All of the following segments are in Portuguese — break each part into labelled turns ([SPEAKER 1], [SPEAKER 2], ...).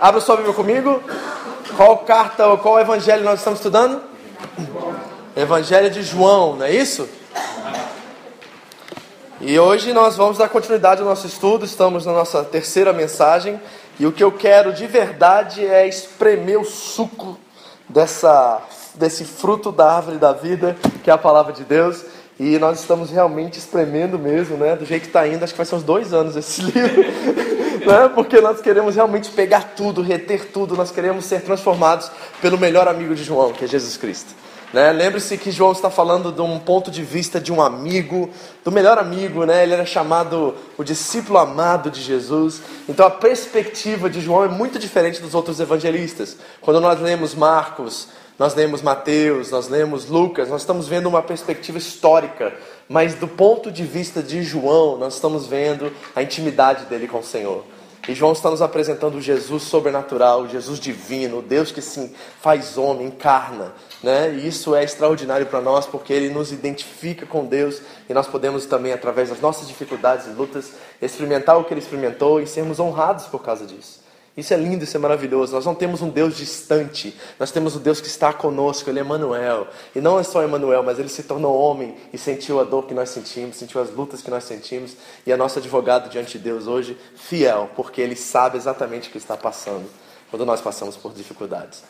[SPEAKER 1] Abra sua Bíblia comigo. Qual carta ou qual evangelho nós estamos estudando? Evangelho de João, não é isso? E hoje nós vamos dar continuidade ao nosso estudo, estamos na nossa terceira mensagem. E o que eu quero de verdade é espremer o suco dessa, desse fruto da árvore da vida, que é a palavra de Deus. E nós estamos realmente espremendo mesmo, né? Do jeito que está indo, acho que vai ser uns dois anos esse livro, né? Porque nós queremos realmente pegar tudo, reter tudo, nós queremos ser transformados pelo melhor amigo de João, que é Jesus Cristo. Né? Lembre-se que João está falando de um ponto de vista de um amigo, do melhor amigo, né? ele era chamado o discípulo amado de Jesus. Então a perspectiva de João é muito diferente dos outros evangelistas. Quando nós lemos Marcos, nós lemos Mateus, nós lemos Lucas, nós estamos vendo uma perspectiva histórica, mas do ponto de vista de João, nós estamos vendo a intimidade dele com o Senhor. E João está nos apresentando o Jesus sobrenatural, o Jesus divino, o Deus que se faz homem, encarna. Né? E isso é extraordinário para nós porque ele nos identifica com Deus e nós podemos também, através das nossas dificuldades e lutas, experimentar o que ele experimentou e sermos honrados por causa disso. Isso é lindo, isso é maravilhoso. Nós não temos um Deus distante, nós temos um Deus que está conosco, Ele é Emmanuel. E não é só Emmanuel, mas Ele se tornou homem e sentiu a dor que nós sentimos, sentiu as lutas que nós sentimos. E é nosso advogado diante de Deus hoje, fiel, porque Ele sabe exatamente o que está passando quando nós passamos por dificuldades.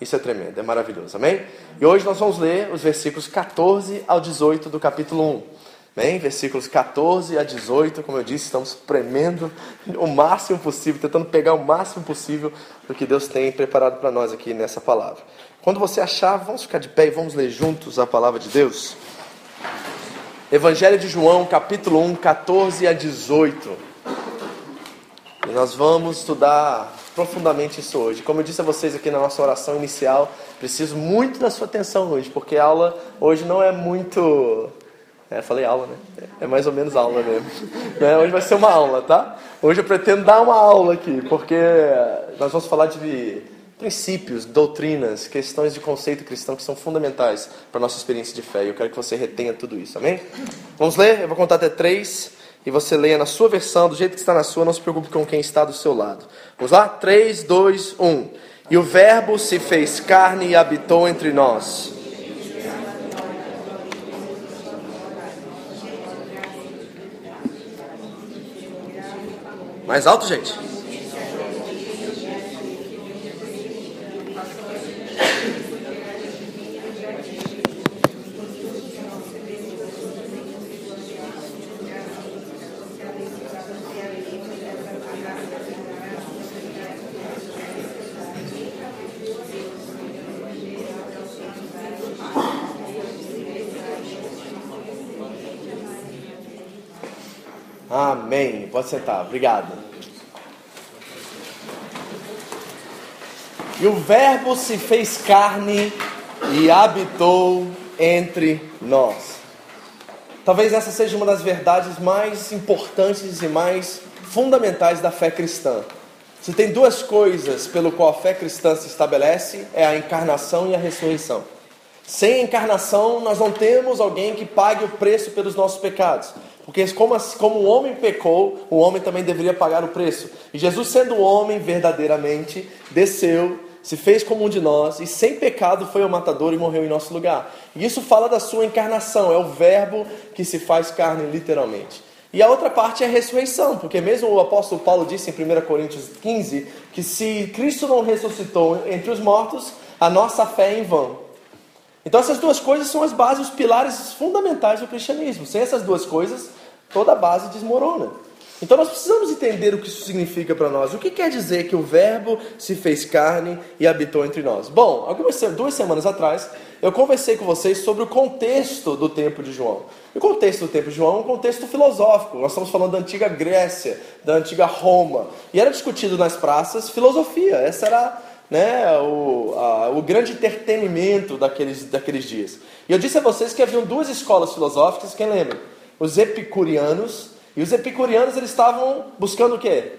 [SPEAKER 1] Isso é tremendo, é maravilhoso, amém? E hoje nós vamos ler os versículos 14 ao 18 do capítulo 1. Bem, versículos 14 a 18, como eu disse, estamos premendo o máximo possível, tentando pegar o máximo possível do que Deus tem preparado para nós aqui nessa palavra. Quando você achar, vamos ficar de pé e vamos ler juntos a palavra de Deus. Evangelho de João, capítulo 1, 14 a 18. E nós vamos estudar profundamente isso hoje. Como eu disse a vocês aqui na nossa oração inicial, preciso muito da sua atenção hoje, porque a aula hoje não é muito é, falei aula, né? É mais ou menos aula mesmo. Né? Hoje vai ser uma aula, tá? Hoje eu pretendo dar uma aula aqui, porque nós vamos falar de princípios, doutrinas, questões de conceito cristão que são fundamentais para a nossa experiência de fé. E eu quero que você retenha tudo isso, amém? Vamos ler? Eu vou contar até três e você leia na sua versão, do jeito que está na sua, não se preocupe com quem está do seu lado. Vamos lá? 3, 2, 1. E o Verbo se fez carne e habitou entre nós. Mais alto, gente. Amém. Pode sentar. Obrigado. E o Verbo se fez carne e habitou entre nós. Talvez essa seja uma das verdades mais importantes e mais fundamentais da fé cristã. Se tem duas coisas pelo qual a fé cristã se estabelece, é a encarnação e a ressurreição. Sem a encarnação, nós não temos alguém que pague o preço pelos nossos pecados. Porque como, como o homem pecou, o homem também deveria pagar o preço. E Jesus, sendo homem verdadeiramente, desceu, se fez como um de nós e sem pecado foi o matador e morreu em nosso lugar. E isso fala da sua encarnação, é o verbo que se faz carne literalmente. E a outra parte é a ressurreição, porque mesmo o apóstolo Paulo disse em 1 Coríntios 15 que se Cristo não ressuscitou entre os mortos, a nossa fé é em vão. Então essas duas coisas são as bases, os pilares fundamentais do cristianismo. Sem essas duas coisas, toda a base desmorona. Então nós precisamos entender o que isso significa para nós. O que quer dizer que o Verbo se fez carne e habitou entre nós? Bom, algumas duas semanas atrás eu conversei com vocês sobre o contexto do tempo de João. O contexto do tempo de João é um contexto filosófico. Nós estamos falando da antiga Grécia, da antiga Roma. E era discutido nas praças filosofia. Essa era né, o, a, o grande entretenimento daqueles, daqueles dias. E eu disse a vocês que haviam duas escolas filosóficas, quem lembra? Os epicurianos. E os epicurianos eles estavam buscando o quê?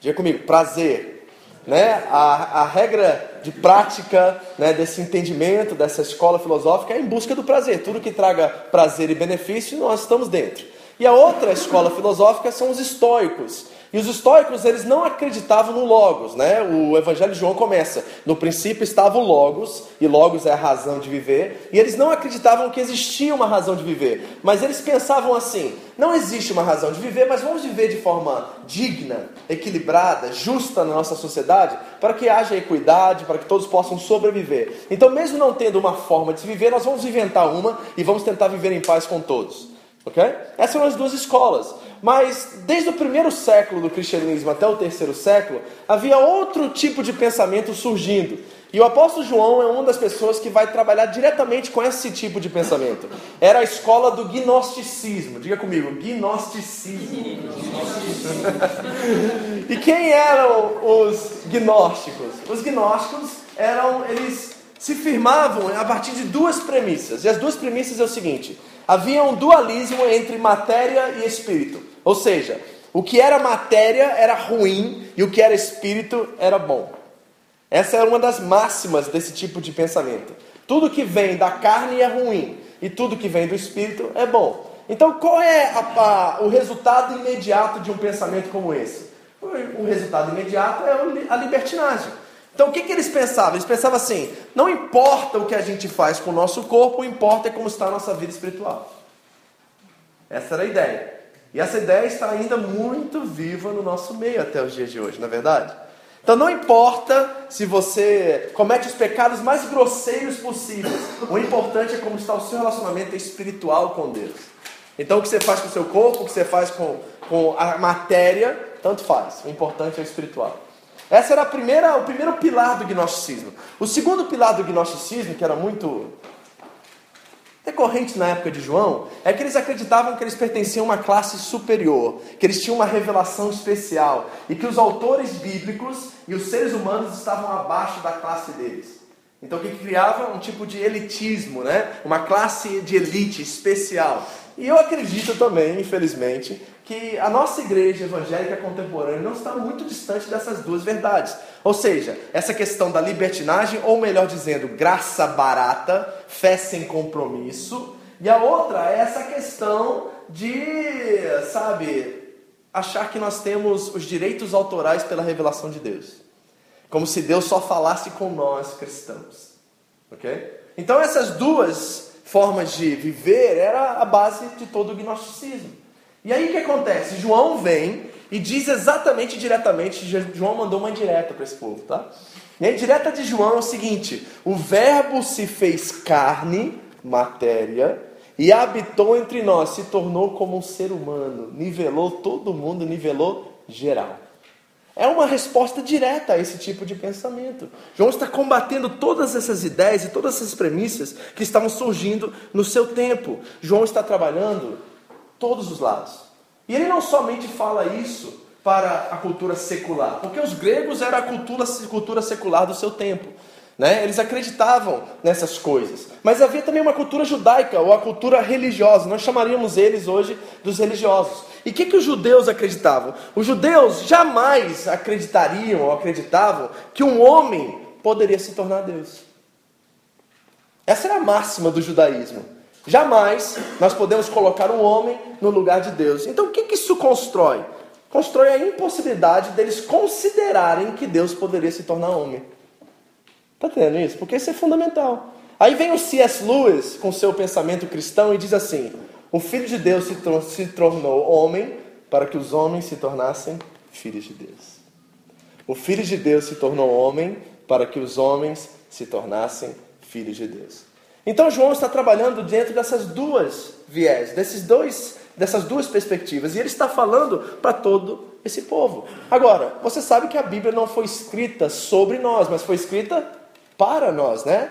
[SPEAKER 1] Diga comigo, prazer né, a, a regra de prática né, desse entendimento, dessa escola filosófica é em busca do prazer. Tudo que traga prazer e benefício, nós estamos dentro. E a outra escola filosófica são os estoicos. E os estoicos, eles não acreditavam no Logos, né? O Evangelho de João começa. No princípio estava o Logos, e Logos é a razão de viver. E eles não acreditavam que existia uma razão de viver. Mas eles pensavam assim: não existe uma razão de viver, mas vamos viver de forma digna, equilibrada, justa na nossa sociedade, para que haja equidade, para que todos possam sobreviver. Então, mesmo não tendo uma forma de se viver, nós vamos inventar uma e vamos tentar viver em paz com todos. Ok? Essas são as duas escolas. Mas desde o primeiro século do cristianismo até o terceiro século, havia outro tipo de pensamento surgindo. E o apóstolo João é uma das pessoas que vai trabalhar diretamente com esse tipo de pensamento. Era a escola do gnosticismo. Diga comigo, gnosticismo. e quem eram os gnósticos? Os gnósticos eram, eles se firmavam a partir de duas premissas. E as duas premissas é o seguinte: havia um dualismo entre matéria e espírito. Ou seja, o que era matéria era ruim e o que era espírito era bom. Essa é uma das máximas desse tipo de pensamento. Tudo que vem da carne é ruim e tudo que vem do espírito é bom. Então, qual é a, a, o resultado imediato de um pensamento como esse? O, resultado imediato é a libertinagem. Então, o que, que eles pensavam? Eles pensavam assim: não importa o que a gente faz com o nosso corpo, o importa é como está a nossa vida espiritual. Essa era a ideia. E essa ideia está ainda muito viva no nosso meio até os dias de hoje, não é verdade? Então não importa se você comete os pecados mais grosseiros possíveis, o importante é como está o seu relacionamento espiritual com Deus. Então o que você faz com o seu corpo, o que você faz com, com a matéria, tanto faz. O importante é o espiritual. Essa era a primeira, o primeiro pilar do gnosticismo. O segundo pilar do gnosticismo, que era muito recorrente na época de João é que eles acreditavam que eles pertenciam a uma classe superior, que eles tinham uma revelação especial e que os autores bíblicos e os seres humanos estavam abaixo da classe deles. Então o que criava um tipo de elitismo, né? Uma classe de elite especial. E eu acredito também, infelizmente, que a nossa igreja evangélica contemporânea não está muito distante dessas duas verdades. Ou seja, essa questão da libertinagem, ou melhor dizendo, graça barata, fé sem compromisso, e a outra é essa questão de, sabe, achar que nós temos os direitos autorais pela revelação de Deus. Como se Deus só falasse com nós cristãos. Ok? Então essas duas formas de viver era a base de todo o gnosticismo. E aí o que acontece? João vem e diz exatamente diretamente, João mandou uma indireta para esse povo, tá? E a indireta de João é o seguinte: o verbo se fez carne, matéria, e habitou entre nós, se tornou como um ser humano, nivelou todo mundo, nivelou geral. É uma resposta direta a esse tipo de pensamento. João está combatendo todas essas ideias e todas essas premissas que estavam surgindo no seu tempo. João está trabalhando todos os lados. E ele não somente fala isso para a cultura secular, porque os gregos era a cultura, cultura secular do seu tempo. Né? Eles acreditavam nessas coisas. Mas havia também uma cultura judaica, ou a cultura religiosa. Nós chamaríamos eles hoje dos religiosos. E o que, que os judeus acreditavam? Os judeus jamais acreditariam ou acreditavam que um homem poderia se tornar Deus. Essa era a máxima do judaísmo. Jamais nós podemos colocar um homem no lugar de Deus. Então o que, que isso constrói? Constrói a impossibilidade deles considerarem que Deus poderia se tornar homem. Está entendendo isso? Porque isso é fundamental. Aí vem o C.S. Lewis com seu pensamento cristão e diz assim: o Filho de Deus se, se tornou homem para que os homens se tornassem filhos de Deus. O Filho de Deus se tornou homem para que os homens se tornassem filhos de Deus. Então João está trabalhando dentro dessas duas viés, desses dois, dessas duas perspectivas. E ele está falando para todo esse povo. Agora, você sabe que a Bíblia não foi escrita sobre nós, mas foi escrita para nós, né?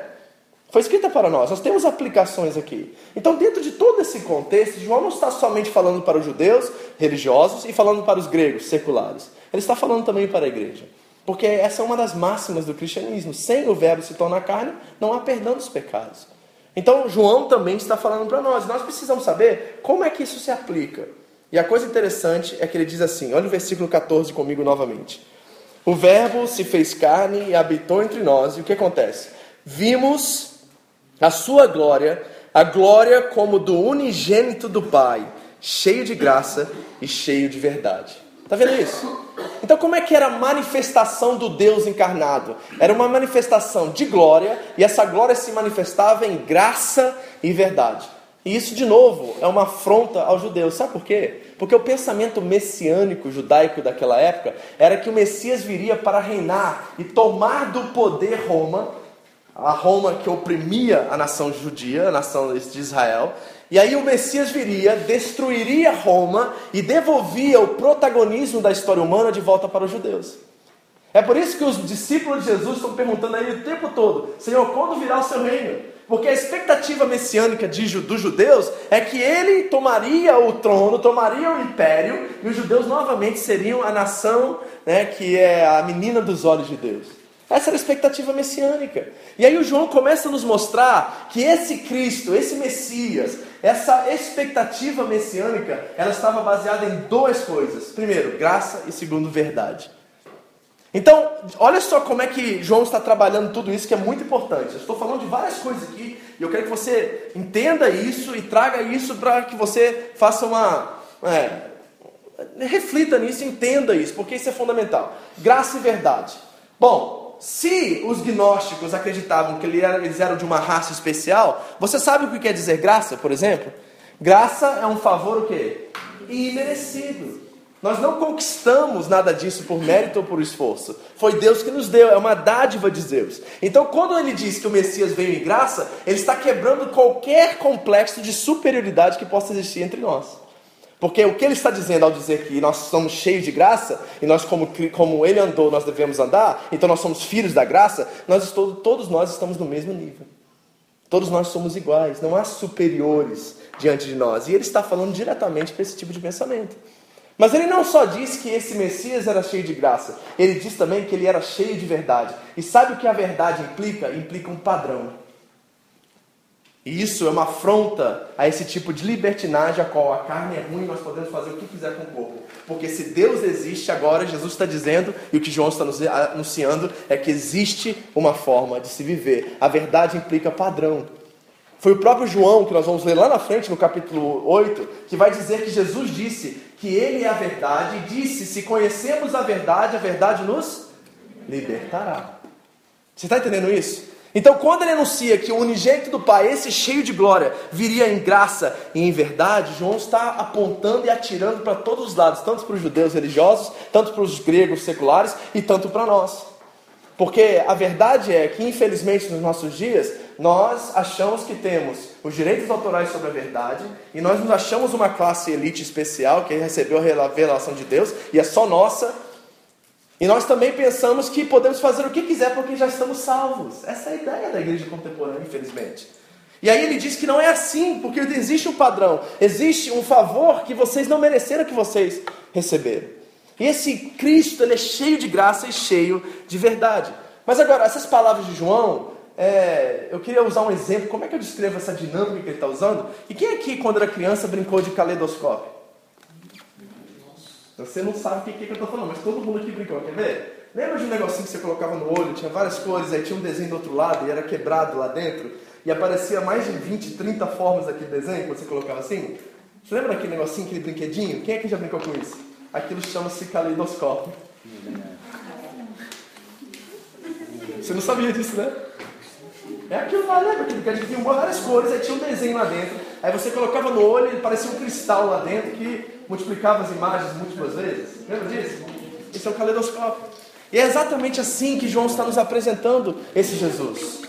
[SPEAKER 1] Foi escrita para nós, nós temos aplicações aqui. Então, dentro de todo esse contexto, João não está somente falando para os judeus religiosos e falando para os gregos seculares. Ele está falando também para a igreja. Porque essa é uma das máximas do cristianismo. Sem o verbo se tornar carne, não há perdão dos pecados. Então, João também está falando para nós. Nós precisamos saber como é que isso se aplica. E a coisa interessante é que ele diz assim: olha o versículo 14 comigo novamente. O Verbo se fez carne e habitou entre nós, e o que acontece? Vimos a sua glória, a glória como do unigênito do Pai, cheio de graça e cheio de verdade. Está vendo isso? Então, como é que era a manifestação do Deus encarnado? Era uma manifestação de glória, e essa glória se manifestava em graça e verdade. E isso, de novo, é uma afronta aos judeus. Sabe por quê? Porque o pensamento messiânico judaico daquela época era que o Messias viria para reinar e tomar do poder Roma, a Roma que oprimia a nação judia, a nação de Israel. E aí o Messias viria, destruiria Roma e devolvia o protagonismo da história humana de volta para os judeus. É por isso que os discípulos de Jesus estão perguntando aí o tempo todo: Senhor, quando virá o seu reino? Porque a expectativa messiânica dos judeus é que ele tomaria o trono, tomaria o império, e os judeus novamente seriam a nação né, que é a menina dos olhos de Deus. Essa era a expectativa messiânica. E aí o João começa a nos mostrar que esse Cristo, esse Messias, essa expectativa messiânica, ela estava baseada em duas coisas. Primeiro, graça e segundo, verdade. Então, olha só como é que João está trabalhando tudo isso, que é muito importante. Eu estou falando de várias coisas aqui, e eu quero que você entenda isso e traga isso para que você faça uma. É, reflita nisso, entenda isso, porque isso é fundamental. Graça e verdade. Bom, se os gnósticos acreditavam que eles eram de uma raça especial, você sabe o que quer dizer graça, por exemplo? Graça é um favor o quê? Imerecido. Nós não conquistamos nada disso por mérito ou por esforço. Foi Deus que nos deu, é uma dádiva de Deus. Então, quando ele diz que o Messias veio em graça, ele está quebrando qualquer complexo de superioridade que possa existir entre nós. Porque o que ele está dizendo ao dizer que nós somos cheios de graça, e nós, como, como ele andou, nós devemos andar, então nós somos filhos da graça, nós todos nós estamos no mesmo nível. Todos nós somos iguais, não há superiores diante de nós. E ele está falando diretamente para esse tipo de pensamento. Mas ele não só disse que esse Messias era cheio de graça, ele diz também que ele era cheio de verdade. E sabe o que a verdade implica? Implica um padrão. E isso é uma afronta a esse tipo de libertinagem a qual a carne é ruim, nós podemos fazer o que quiser com o corpo. Porque se Deus existe agora, Jesus está dizendo, e o que João está nos anunciando, é que existe uma forma de se viver. A verdade implica padrão. Foi o próprio João, que nós vamos ler lá na frente, no capítulo 8, que vai dizer que Jesus disse que Ele é a verdade e disse: se conhecemos a verdade, a verdade nos libertará. Você está entendendo isso? Então, quando ele anuncia que o unigênito do Pai, esse cheio de glória, viria em graça e em verdade, João está apontando e atirando para todos os lados, tanto para os judeus religiosos, tanto para os gregos seculares e tanto para nós. Porque a verdade é que, infelizmente, nos nossos dias, nós achamos que temos os direitos autorais sobre a verdade e nós nos achamos uma classe elite especial que recebeu a revelação de Deus e é só nossa. E nós também pensamos que podemos fazer o que quiser porque já estamos salvos. Essa é a ideia da igreja contemporânea, infelizmente. E aí ele diz que não é assim, porque existe um padrão, existe um favor que vocês não mereceram que vocês receberam. E esse Cristo, ele é cheio de graça e cheio de verdade. Mas agora, essas palavras de João, é, eu queria usar um exemplo. Como é que eu descrevo essa dinâmica que ele está usando? E quem aqui, quando era criança, brincou de caleidoscópio? Você não sabe o que, que, que eu estou falando, mas todo mundo aqui brincou. Quer ver? Lembra de um negocinho que você colocava no olho, tinha várias cores, aí tinha um desenho do outro lado e era quebrado lá dentro? E aparecia mais de 20, 30 formas daquele desenho que você colocava assim? Você lembra daquele negocinho, aquele brinquedinho? Quem é que já brincou com isso? aquilo chama-se caleidoscópio. Você não sabia disso, né? É aquilo lá, lembra? Aquilo que a gente várias cores, aí tinha um desenho lá dentro. Aí você colocava no olho e parecia um cristal lá dentro que multiplicava as imagens múltiplas vezes. Lembra disso? Isso é um caleidoscópio. E é exatamente assim que João está nos apresentando esse Jesus.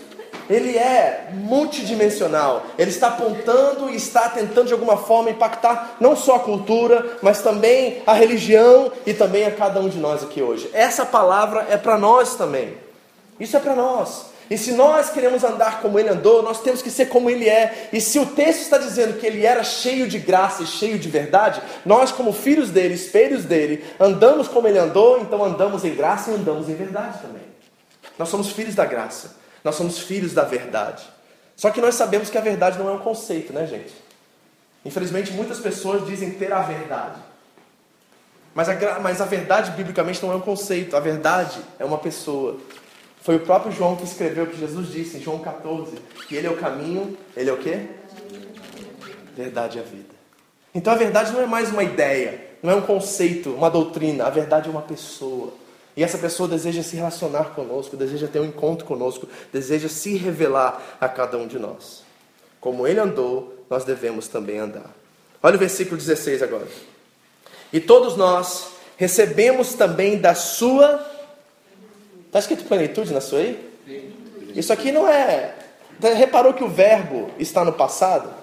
[SPEAKER 1] ele é multidimensional. Ele está apontando e está tentando de alguma forma impactar não só a cultura, mas também a religião e também a cada um de nós aqui hoje. Essa palavra é para nós também. Isso é para nós. E se nós queremos andar como ele andou, nós temos que ser como ele é. E se o texto está dizendo que ele era cheio de graça e cheio de verdade, nós, como filhos dele, espelhos dele, andamos como ele andou, então andamos em graça e andamos em verdade também. Nós somos filhos da graça. Nós somos filhos da verdade. Só que nós sabemos que a verdade não é um conceito, né, gente? Infelizmente, muitas pessoas dizem ter a verdade. Mas a, mas a verdade, biblicamente, não é um conceito. A verdade é uma pessoa. Foi o próprio João que escreveu que Jesus disse em João 14 que ele é o caminho, ele é o quê? Verdade e a vida. Então a verdade não é mais uma ideia, não é um conceito, uma doutrina, a verdade é uma pessoa. E essa pessoa deseja se relacionar conosco, deseja ter um encontro conosco, deseja se revelar a cada um de nós. Como ele andou, nós devemos também andar. Olha o versículo 16 agora. E todos nós recebemos também da sua Está escrito plenitude na sua aí? Isso aqui não é. Reparou que o verbo está no passado?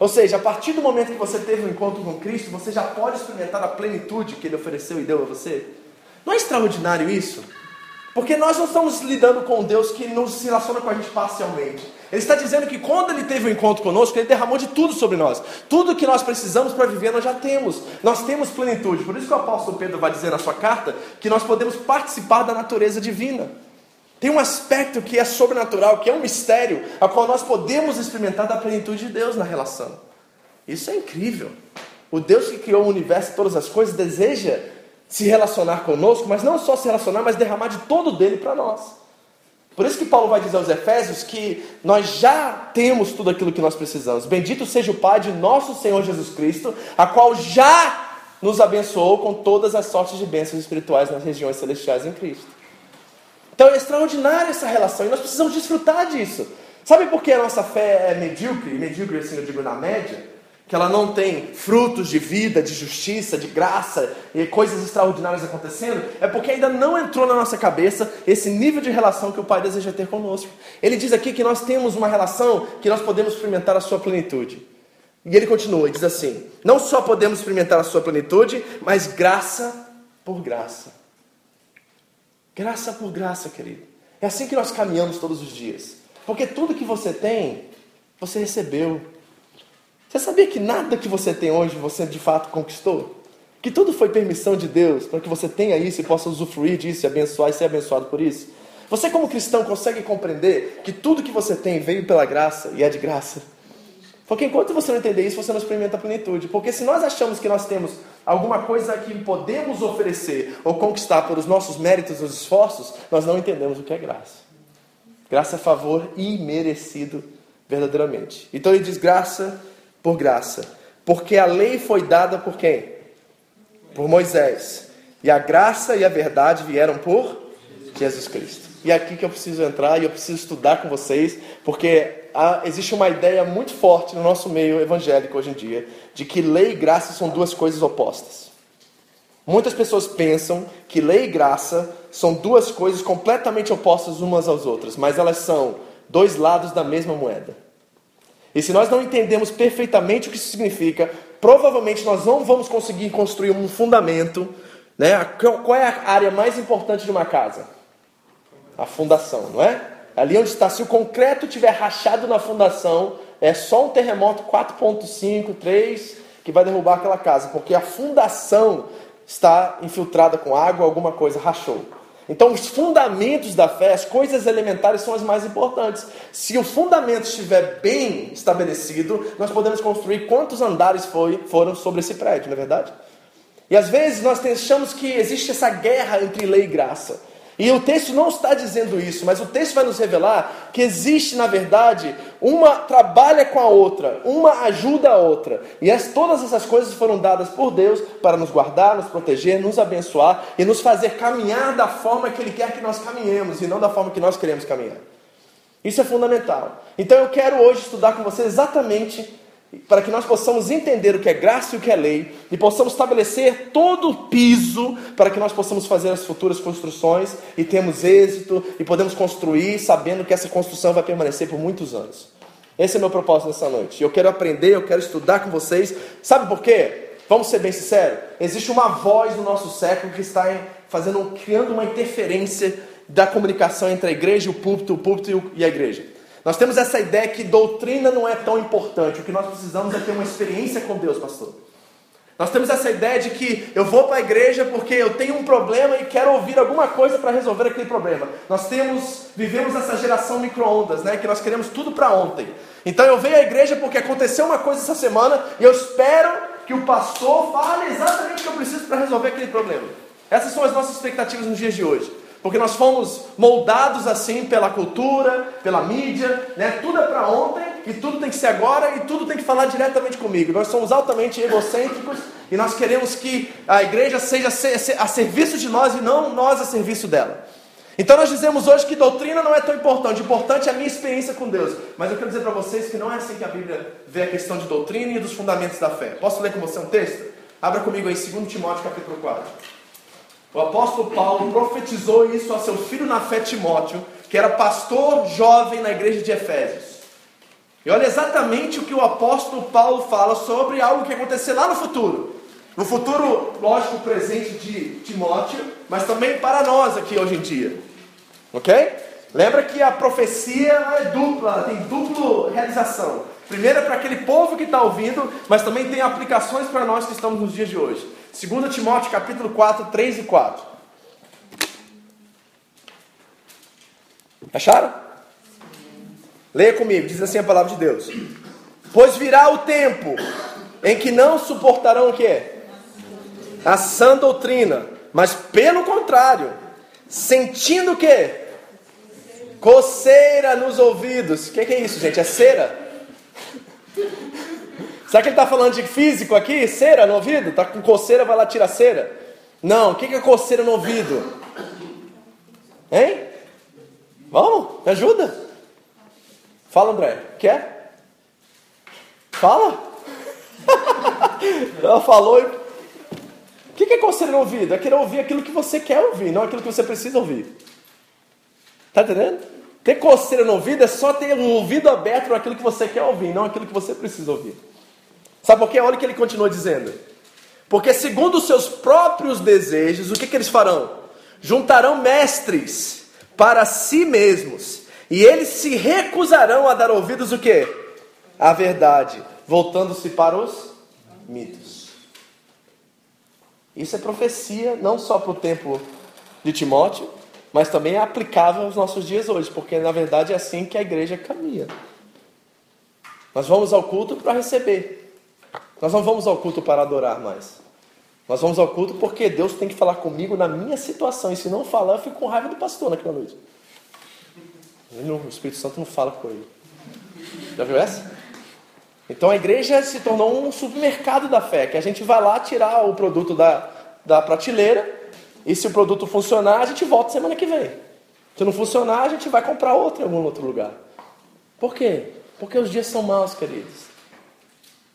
[SPEAKER 1] Ou seja, a partir do momento que você teve um encontro com Cristo, você já pode experimentar a plenitude que Ele ofereceu e deu a você? Não é extraordinário isso? Porque nós não estamos lidando com Deus que nos relaciona com a gente parcialmente. Ele está dizendo que quando ele teve um encontro conosco, ele derramou de tudo sobre nós. Tudo que nós precisamos para viver, nós já temos. Nós temos plenitude. Por isso que o apóstolo Pedro vai dizer na sua carta que nós podemos participar da natureza divina. Tem um aspecto que é sobrenatural, que é um mistério, a qual nós podemos experimentar da plenitude de Deus na relação. Isso é incrível. O Deus que criou o universo e todas as coisas deseja se relacionar conosco, mas não só se relacionar, mas derramar de todo dele para nós. Por isso que Paulo vai dizer aos Efésios que nós já temos tudo aquilo que nós precisamos. Bendito seja o Pai de nosso Senhor Jesus Cristo, a qual já nos abençoou com todas as sortes de bênçãos espirituais nas regiões celestiais em Cristo. Então é extraordinária essa relação e nós precisamos desfrutar disso. Sabe por que a nossa fé é medíocre? Medíocre, assim, eu digo na média? Que ela não tem frutos de vida, de justiça, de graça e coisas extraordinárias acontecendo, é porque ainda não entrou na nossa cabeça esse nível de relação que o Pai deseja ter conosco. Ele diz aqui que nós temos uma relação que nós podemos experimentar a sua plenitude. E ele continua, diz assim: não só podemos experimentar a sua plenitude, mas graça por graça. Graça por graça, querido. É assim que nós caminhamos todos os dias. Porque tudo que você tem, você recebeu. Você sabia que nada que você tem hoje você de fato conquistou? Que tudo foi permissão de Deus para que você tenha isso e possa usufruir disso e abençoar e ser abençoado por isso? Você, como cristão, consegue compreender que tudo que você tem veio pela graça e é de graça? Porque enquanto você não entender isso, você não experimenta a plenitude. Porque se nós achamos que nós temos alguma coisa que podemos oferecer ou conquistar pelos nossos méritos ou esforços, nós não entendemos o que é graça. Graça é favor imerecido verdadeiramente. Então ele diz graça por graça. Porque a lei foi dada por quem? Por Moisés. E a graça e a verdade vieram por Jesus Cristo. E é aqui que eu preciso entrar e eu preciso estudar com vocês, porque há, existe uma ideia muito forte no nosso meio evangélico hoje em dia de que lei e graça são duas coisas opostas. Muitas pessoas pensam que lei e graça são duas coisas completamente opostas umas às outras, mas elas são dois lados da mesma moeda. E se nós não entendemos perfeitamente o que isso significa, provavelmente nós não vamos conseguir construir um fundamento. Né? Qual é a área mais importante de uma casa? A fundação, não é? Ali onde está, se o concreto tiver rachado na fundação, é só um terremoto 4.5, 3 que vai derrubar aquela casa, porque a fundação está infiltrada com água, alguma coisa rachou. Então, os fundamentos da fé, as coisas elementares são as mais importantes. Se o fundamento estiver bem estabelecido, nós podemos construir quantos andares foi, foram sobre esse prédio, não é verdade? E às vezes nós achamos que existe essa guerra entre lei e graça. E o texto não está dizendo isso, mas o texto vai nos revelar que existe, na verdade, uma trabalha com a outra, uma ajuda a outra. E as, todas essas coisas foram dadas por Deus para nos guardar, nos proteger, nos abençoar e nos fazer caminhar da forma que Ele quer que nós caminhemos e não da forma que nós queremos caminhar. Isso é fundamental. Então eu quero hoje estudar com você exatamente para que nós possamos entender o que é graça e o que é lei, e possamos estabelecer todo o piso para que nós possamos fazer as futuras construções e temos êxito e podemos construir sabendo que essa construção vai permanecer por muitos anos. Esse é meu propósito nessa noite. Eu quero aprender, eu quero estudar com vocês. Sabe por quê? Vamos ser bem sinceros. Existe uma voz no nosso século que está fazendo, criando uma interferência da comunicação entre a igreja e o púlpito, o púlpito e a igreja. Nós temos essa ideia que doutrina não é tão importante. O que nós precisamos é ter uma experiência com Deus, pastor. Nós temos essa ideia de que eu vou para a igreja porque eu tenho um problema e quero ouvir alguma coisa para resolver aquele problema. Nós temos, vivemos essa geração micro-ondas, né? Que nós queremos tudo para ontem. Então eu venho à igreja porque aconteceu uma coisa essa semana e eu espero que o pastor fale exatamente o que eu preciso para resolver aquele problema. Essas são as nossas expectativas nos dias de hoje. Porque nós fomos moldados assim pela cultura, pela mídia, né? Tudo é para ontem e tudo tem que ser agora e tudo tem que falar diretamente comigo. Nós somos altamente egocêntricos e nós queremos que a igreja seja a serviço de nós e não nós a serviço dela. Então nós dizemos hoje que doutrina não é tão importante, importante é a minha experiência com Deus. Mas eu quero dizer para vocês que não é assim que a Bíblia vê a questão de doutrina e dos fundamentos da fé. Posso ler com você um texto? Abra comigo aí 2 Timóteo capítulo 4. O apóstolo Paulo profetizou isso a seu filho na fé Timóteo, que era pastor jovem na igreja de Efésios. E olha exatamente o que o apóstolo Paulo fala sobre algo que acontecer lá no futuro. No futuro, lógico, presente de Timóteo, mas também para nós aqui hoje em dia. Ok? Lembra que a profecia é dupla, tem dupla realização. Primeiro é para aquele povo que está ouvindo, mas também tem aplicações para nós que estamos nos dias de hoje. 2 Timóteo capítulo 4, 3 e 4. Acharam? Leia comigo, diz assim a palavra de Deus. Pois virá o tempo em que não suportarão o que? A sã doutrina, mas pelo contrário, sentindo o que? Coceira nos ouvidos. O que, que é isso, gente? É cera? Será que ele está falando de físico aqui? Cera no ouvido? Está com coceira, vai lá tirar cera? Não, o que é coceira no ouvido? Hein? Vamos, me ajuda. Fala, André. Quer? Fala. Ela falou. O que é coceira no ouvido? É querer ouvir aquilo que você quer ouvir, não aquilo que você precisa ouvir. Tá entendendo? Ter coceira no ouvido é só ter um ouvido aberto para aquilo que você quer ouvir, não aquilo que você precisa ouvir. Sabe por quê? Olha o que ele continua dizendo. Porque, segundo os seus próprios desejos, o que, que eles farão? Juntarão mestres para si mesmos, e eles se recusarão a dar ouvidos o que? A verdade, voltando-se para os mitos. Isso é profecia não só para o tempo de Timóteo, mas também é aplicável aos nossos dias hoje, porque na verdade é assim que a igreja caminha. Nós vamos ao culto para receber, nós não vamos ao culto para adorar mais. Nós vamos ao culto porque Deus tem que falar comigo na minha situação. E se não falar, eu fico com raiva do pastor naquela noite. O Espírito Santo não fala com ele. Já viu essa? Então a igreja se tornou um supermercado da fé, que a gente vai lá tirar o produto da, da prateleira, e se o produto funcionar, a gente volta semana que vem. Se não funcionar, a gente vai comprar outro em algum outro lugar. Por quê? Porque os dias são maus, queridos.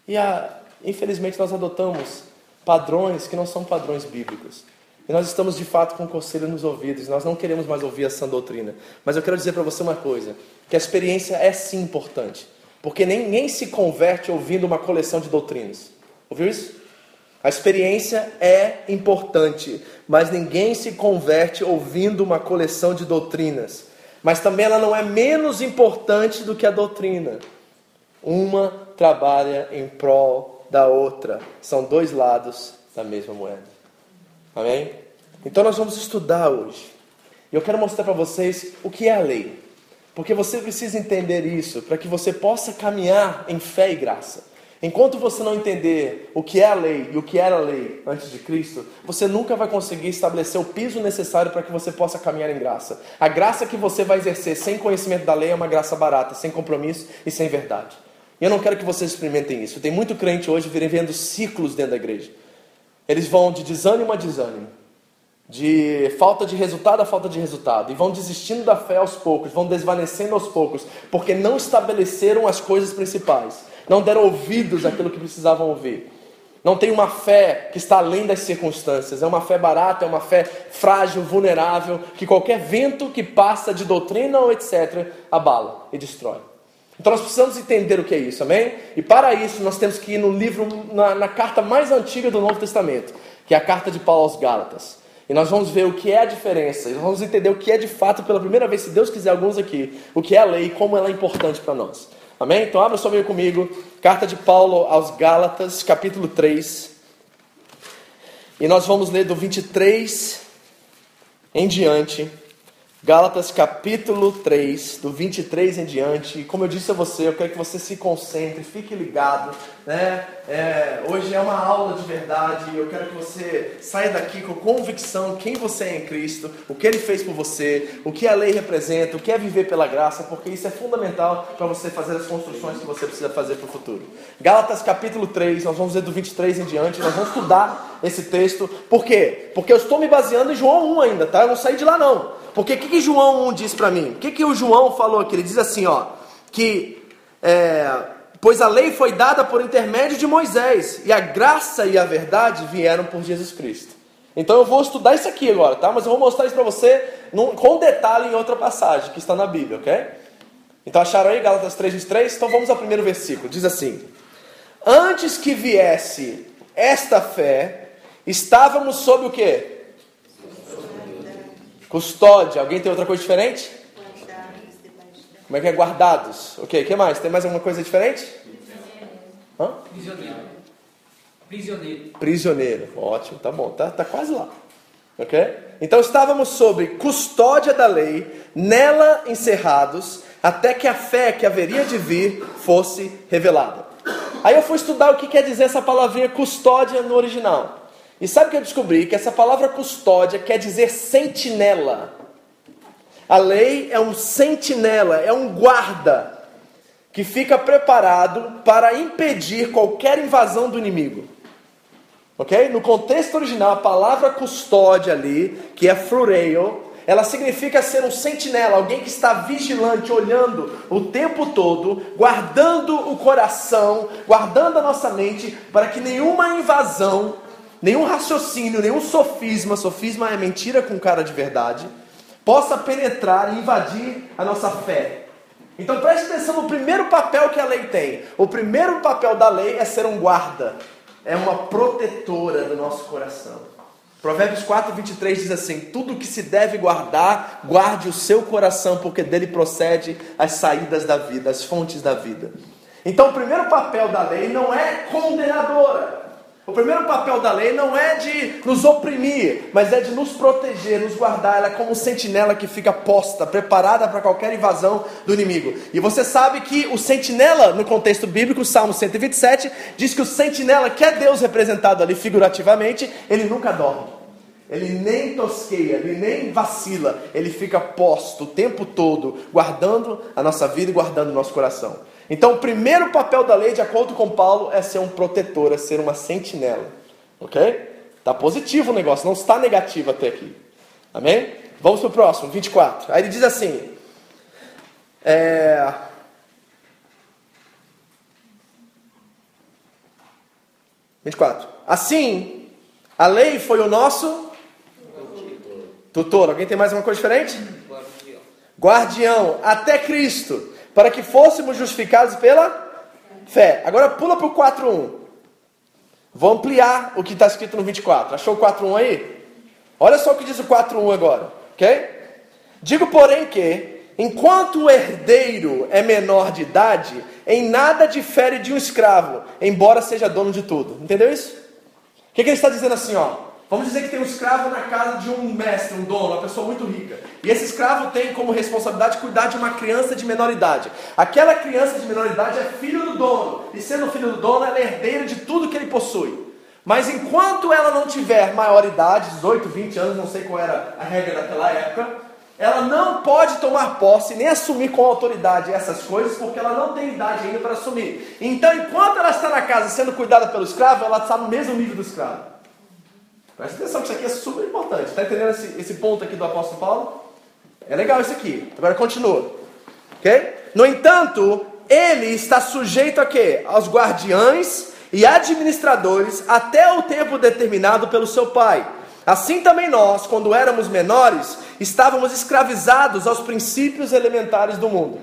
[SPEAKER 1] E a, Infelizmente, nós adotamos padrões que não são padrões bíblicos. E nós estamos de fato com conselho nos ouvidos, nós não queremos mais ouvir essa doutrina. Mas eu quero dizer para você uma coisa: que a experiência é sim importante. Porque ninguém se converte ouvindo uma coleção de doutrinas. Ouviu isso? A experiência é importante, mas ninguém se converte ouvindo uma coleção de doutrinas. Mas também ela não é menos importante do que a doutrina. Uma trabalha em prol da outra. São dois lados da mesma moeda. Amém? Então nós vamos estudar hoje. E eu quero mostrar para vocês o que é a lei. Porque você precisa entender isso para que você possa caminhar em fé e graça. Enquanto você não entender o que é a lei e o que era a lei antes de Cristo, você nunca vai conseguir estabelecer o piso necessário para que você possa caminhar em graça. A graça que você vai exercer sem conhecimento da lei é uma graça barata, sem compromisso e sem verdade. E eu não quero que vocês experimentem isso. Tem muito crente hoje vivendo ciclos dentro da igreja. Eles vão de desânimo a desânimo, de falta de resultado a falta de resultado, e vão desistindo da fé aos poucos, vão desvanecendo aos poucos, porque não estabeleceram as coisas principais. Não deram ouvidos àquilo que precisavam ouvir. Não tem uma fé que está além das circunstâncias. É uma fé barata, é uma fé frágil, vulnerável, que qualquer vento que passa de doutrina ou etc. abala e destrói. Então nós precisamos entender o que é isso, amém? E para isso nós temos que ir no livro, na, na carta mais antiga do Novo Testamento, que é a carta de Paulo aos Gálatas. E nós vamos ver o que é a diferença, e nós vamos entender o que é de fato, pela primeira vez, se Deus quiser, alguns aqui, o que é a lei e como ela é importante para nós. Amém? Então abra sua Bíblia comigo, carta de Paulo aos Gálatas, capítulo 3. E nós vamos ler do 23 em diante. Gálatas capítulo 3, do 23 em diante. E como eu disse a você, eu quero que você se concentre, fique ligado. Né? É, hoje é uma aula de verdade. Eu quero que você saia daqui com convicção quem você é em Cristo, o que Ele fez por você, o que a lei representa, o que é viver pela graça, porque isso é fundamental para você fazer as construções que você precisa fazer para o futuro. Gálatas capítulo 3, nós vamos ler do 23 em diante. Nós vamos estudar esse texto. Por quê? Porque eu estou me baseando em João 1 ainda, tá? Eu não saí de lá não. Porque o que, que João 1 diz para mim? O que, que o João falou aqui? Ele diz assim, ó, que é, pois a lei foi dada por intermédio de Moisés, e a graça e a verdade vieram por Jesus Cristo. Então eu vou estudar isso aqui agora, tá? Mas eu vou mostrar isso para você num, com detalhe em outra passagem que está na Bíblia, ok? Então acharam aí Gálatas 3,23? Então vamos ao primeiro versículo. Diz assim: Antes que viesse esta fé, estávamos sob o que? Custódia. Alguém tem outra coisa diferente? Como é que é? Guardados. Ok, o que mais? Tem mais alguma coisa diferente?
[SPEAKER 2] Hã? Prisioneiro. Prisioneiro.
[SPEAKER 1] Prisioneiro. Ótimo, tá bom. Tá, tá quase lá. Ok? Então estávamos sob custódia da lei, nela encerrados, até que a fé que haveria de vir fosse revelada. Aí eu fui estudar o que quer dizer essa palavrinha custódia no original. E sabe o que eu descobri? Que essa palavra custódia quer dizer sentinela. A lei é um sentinela, é um guarda que fica preparado para impedir qualquer invasão do inimigo. Ok? No contexto original, a palavra custódia ali, que é flureio, ela significa ser um sentinela, alguém que está vigilante, olhando o tempo todo, guardando o coração, guardando a nossa mente, para que nenhuma invasão nenhum raciocínio, nenhum sofisma, sofisma é mentira com cara de verdade, possa penetrar e invadir a nossa fé. Então preste atenção no primeiro papel que a lei tem. O primeiro papel da lei é ser um guarda, é uma protetora do nosso coração. Provérbios 4, 23 diz assim: Tudo que se deve guardar, guarde o seu coração, porque dele procede as saídas da vida, as fontes da vida. Então, o primeiro papel da lei não é condenadora, o primeiro papel da lei não é de nos oprimir, mas é de nos proteger, nos guardar. Ela é como sentinela que fica posta, preparada para qualquer invasão do inimigo. E você sabe que o sentinela, no contexto bíblico, Salmo 127, diz que o sentinela, que é Deus representado ali figurativamente, ele nunca dorme. Ele nem tosqueia, ele nem vacila, ele fica posto o tempo todo, guardando a nossa vida e guardando o nosso coração. Então, o primeiro papel da lei, de acordo com Paulo, é ser um protetor, é ser uma sentinela. Ok? Está positivo o negócio, não está negativo até aqui. Amém? Vamos para o próximo, 24. Aí ele diz assim: é... quatro. Assim, a lei foi o nosso tutor. Alguém tem mais uma coisa diferente? Guardião. Guardião, até Cristo para que fôssemos justificados pela fé. Agora pula para o 4.1. Vou ampliar o que está escrito no 24. Achou o 4.1 aí? Olha só o que diz o 4.1 agora, ok? Digo, porém, que enquanto o herdeiro é menor de idade, em nada difere de um escravo, embora seja dono de tudo. Entendeu isso? O que, que ele está dizendo assim, ó? Vamos dizer que tem um escravo na casa de um mestre, um dono, uma pessoa muito rica. E esse escravo tem como responsabilidade cuidar de uma criança de menor idade. Aquela criança de menor idade é filho do dono. E sendo filho do dono, ela é herdeira de tudo que ele possui. Mas enquanto ela não tiver maior idade, 18, 20 anos, não sei qual era a regra daquela época, ela não pode tomar posse nem assumir com autoridade essas coisas, porque ela não tem idade ainda para assumir. Então, enquanto ela está na casa sendo cuidada pelo escravo, ela está no mesmo nível do escravo. Presta atenção que isso aqui é super importante. Está entendendo esse, esse ponto aqui do apóstolo Paulo? É legal isso aqui. Agora continua. Ok? No entanto, ele está sujeito a quê? Aos guardiães e administradores até o tempo determinado pelo seu pai. Assim também nós, quando éramos menores, estávamos escravizados aos princípios elementares do mundo.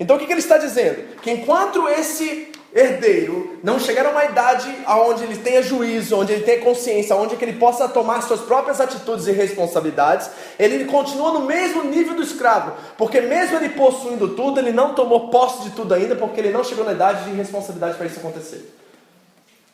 [SPEAKER 1] Então o que, ele está dizendo? Que enquanto esse herdeiro não chegar a uma idade onde ele tenha juízo, onde ele tenha consciência, onde ele possa tomar suas próprias atitudes e responsabilidades, ele continua no mesmo nível do escravo, porque mesmo ele possuindo tudo, ele não tomou posse de tudo ainda, porque ele não chegou na idade de responsabilidade para isso acontecer.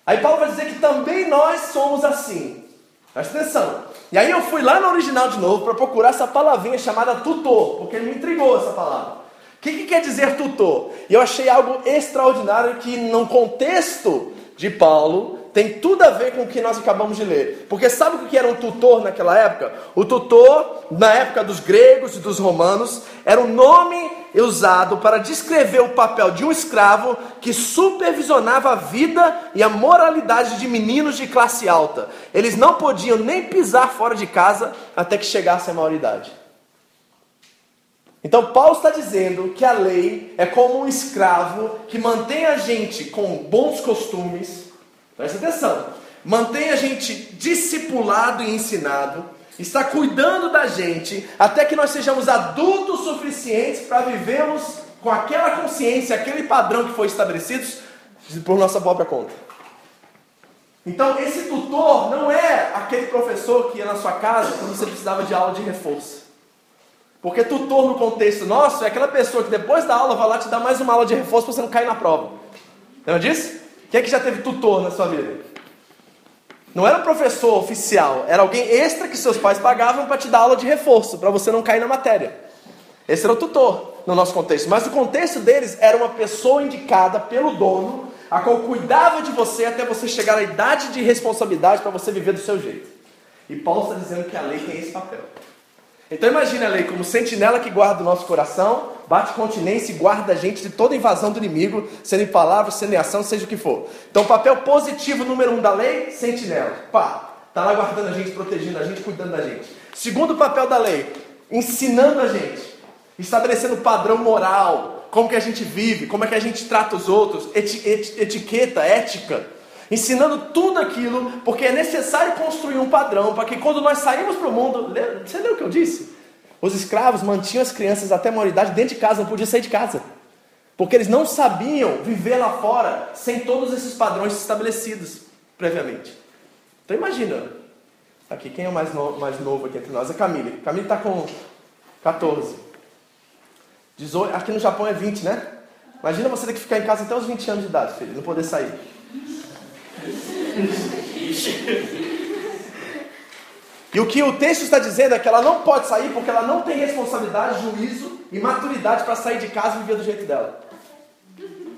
[SPEAKER 1] Aí Paulo vai dizer que também nós somos assim. Presta atenção. E aí eu fui lá no original de novo para procurar essa palavrinha chamada tutor, porque me intrigou essa palavra. O que, que quer dizer tutor? E eu achei algo extraordinário que, no contexto de Paulo, tem tudo a ver com o que nós acabamos de ler. Porque sabe o que era um tutor naquela época? O tutor, na época dos gregos e dos romanos, era um nome usado para descrever o papel de um escravo que supervisionava a vida e a moralidade de meninos de classe alta. Eles não podiam nem pisar fora de casa até que chegasse a maioridade. Então, Paulo está dizendo que a lei é como um escravo que mantém a gente com bons costumes, presta atenção, mantém a gente discipulado e ensinado, está cuidando da gente até que nós sejamos adultos suficientes para vivermos com aquela consciência, aquele padrão que foi estabelecido por nossa própria conta. Então, esse tutor não é aquele professor que ia na sua casa quando você precisava de aula de reforço. Porque tutor no contexto nosso é aquela pessoa que depois da aula vai lá te dar mais uma aula de reforço para você não cair na prova. Lembra disso? Quem é que já teve tutor na sua vida? Não era um professor oficial, era alguém extra que seus pais pagavam para te dar aula de reforço, para você não cair na matéria. Esse era o tutor no nosso contexto. Mas o contexto deles era uma pessoa indicada pelo dono, a qual cuidava de você até você chegar à idade de responsabilidade para você viver do seu jeito. E Paulo está dizendo que a lei tem esse papel. Então imagine a lei como sentinela que guarda o nosso coração, bate continência e guarda a gente de toda invasão do inimigo, sendo em palavras, sendo em ação, seja o que for. Então, papel positivo número um da lei, sentinela. Pá, tá lá guardando a gente, protegendo a gente, cuidando da gente. Segundo papel da lei, ensinando a gente, estabelecendo padrão moral, como que a gente vive, como é que a gente trata os outros, eti etiqueta, ética ensinando tudo aquilo, porque é necessário construir um padrão para que quando nós saímos para o mundo, você leu o que eu disse? Os escravos mantinham as crianças até a maioridade dentro de casa, não podiam sair de casa. Porque eles não sabiam viver lá fora sem todos esses padrões estabelecidos previamente. Então imagina, aqui, quem é o mais novo, mais novo aqui entre nós? É Camille. Camille está com 14. 18, aqui no Japão é 20, né? Imagina você ter que ficar em casa até os 20 anos de idade, filho, não poder sair. E o que o texto está dizendo é que ela não pode sair porque ela não tem responsabilidade, juízo e maturidade para sair de casa e viver do jeito dela.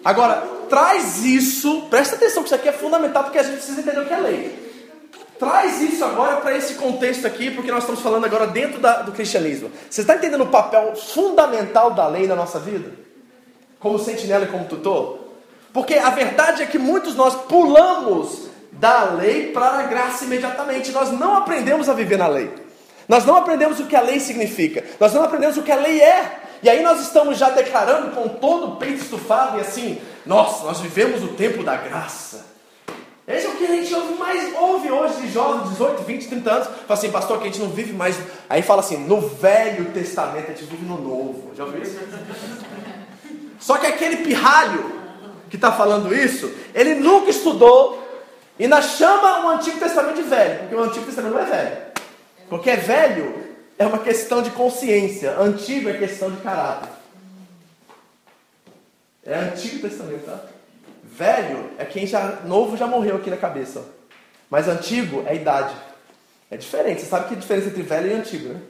[SPEAKER 1] Agora, traz isso, presta atenção que isso aqui é fundamental porque a gente precisa entender o que é lei. Traz isso agora para esse contexto aqui, porque nós estamos falando agora dentro da, do cristianismo. Você está entendendo o papel fundamental da lei na nossa vida? Como sentinela e como tutor? Porque a verdade é que muitos nós pulamos da lei para a graça imediatamente. Nós não aprendemos a viver na lei. Nós não aprendemos o que a lei significa. Nós não aprendemos o que a lei é. E aí nós estamos já declarando com todo o peito estufado e assim, nossa, nós vivemos o tempo da graça. Esse é o que a gente ouve mais ouve hoje de jovens, 18, 20, 30 anos. Fala assim, pastor, que a gente não vive mais. Aí fala assim, no Velho Testamento, a gente vive no Novo. Já ouviu isso? Só que aquele pirralho que está falando isso, ele nunca estudou e ainda chama o Antigo Testamento de velho, porque o Antigo Testamento não é velho. Porque é velho é uma questão de consciência, antigo é questão de caráter. É Antigo Testamento, tá? Velho é quem já novo já morreu aqui na cabeça. Mas antigo é idade. É diferente. Você sabe que a diferença entre velho e antigo, né?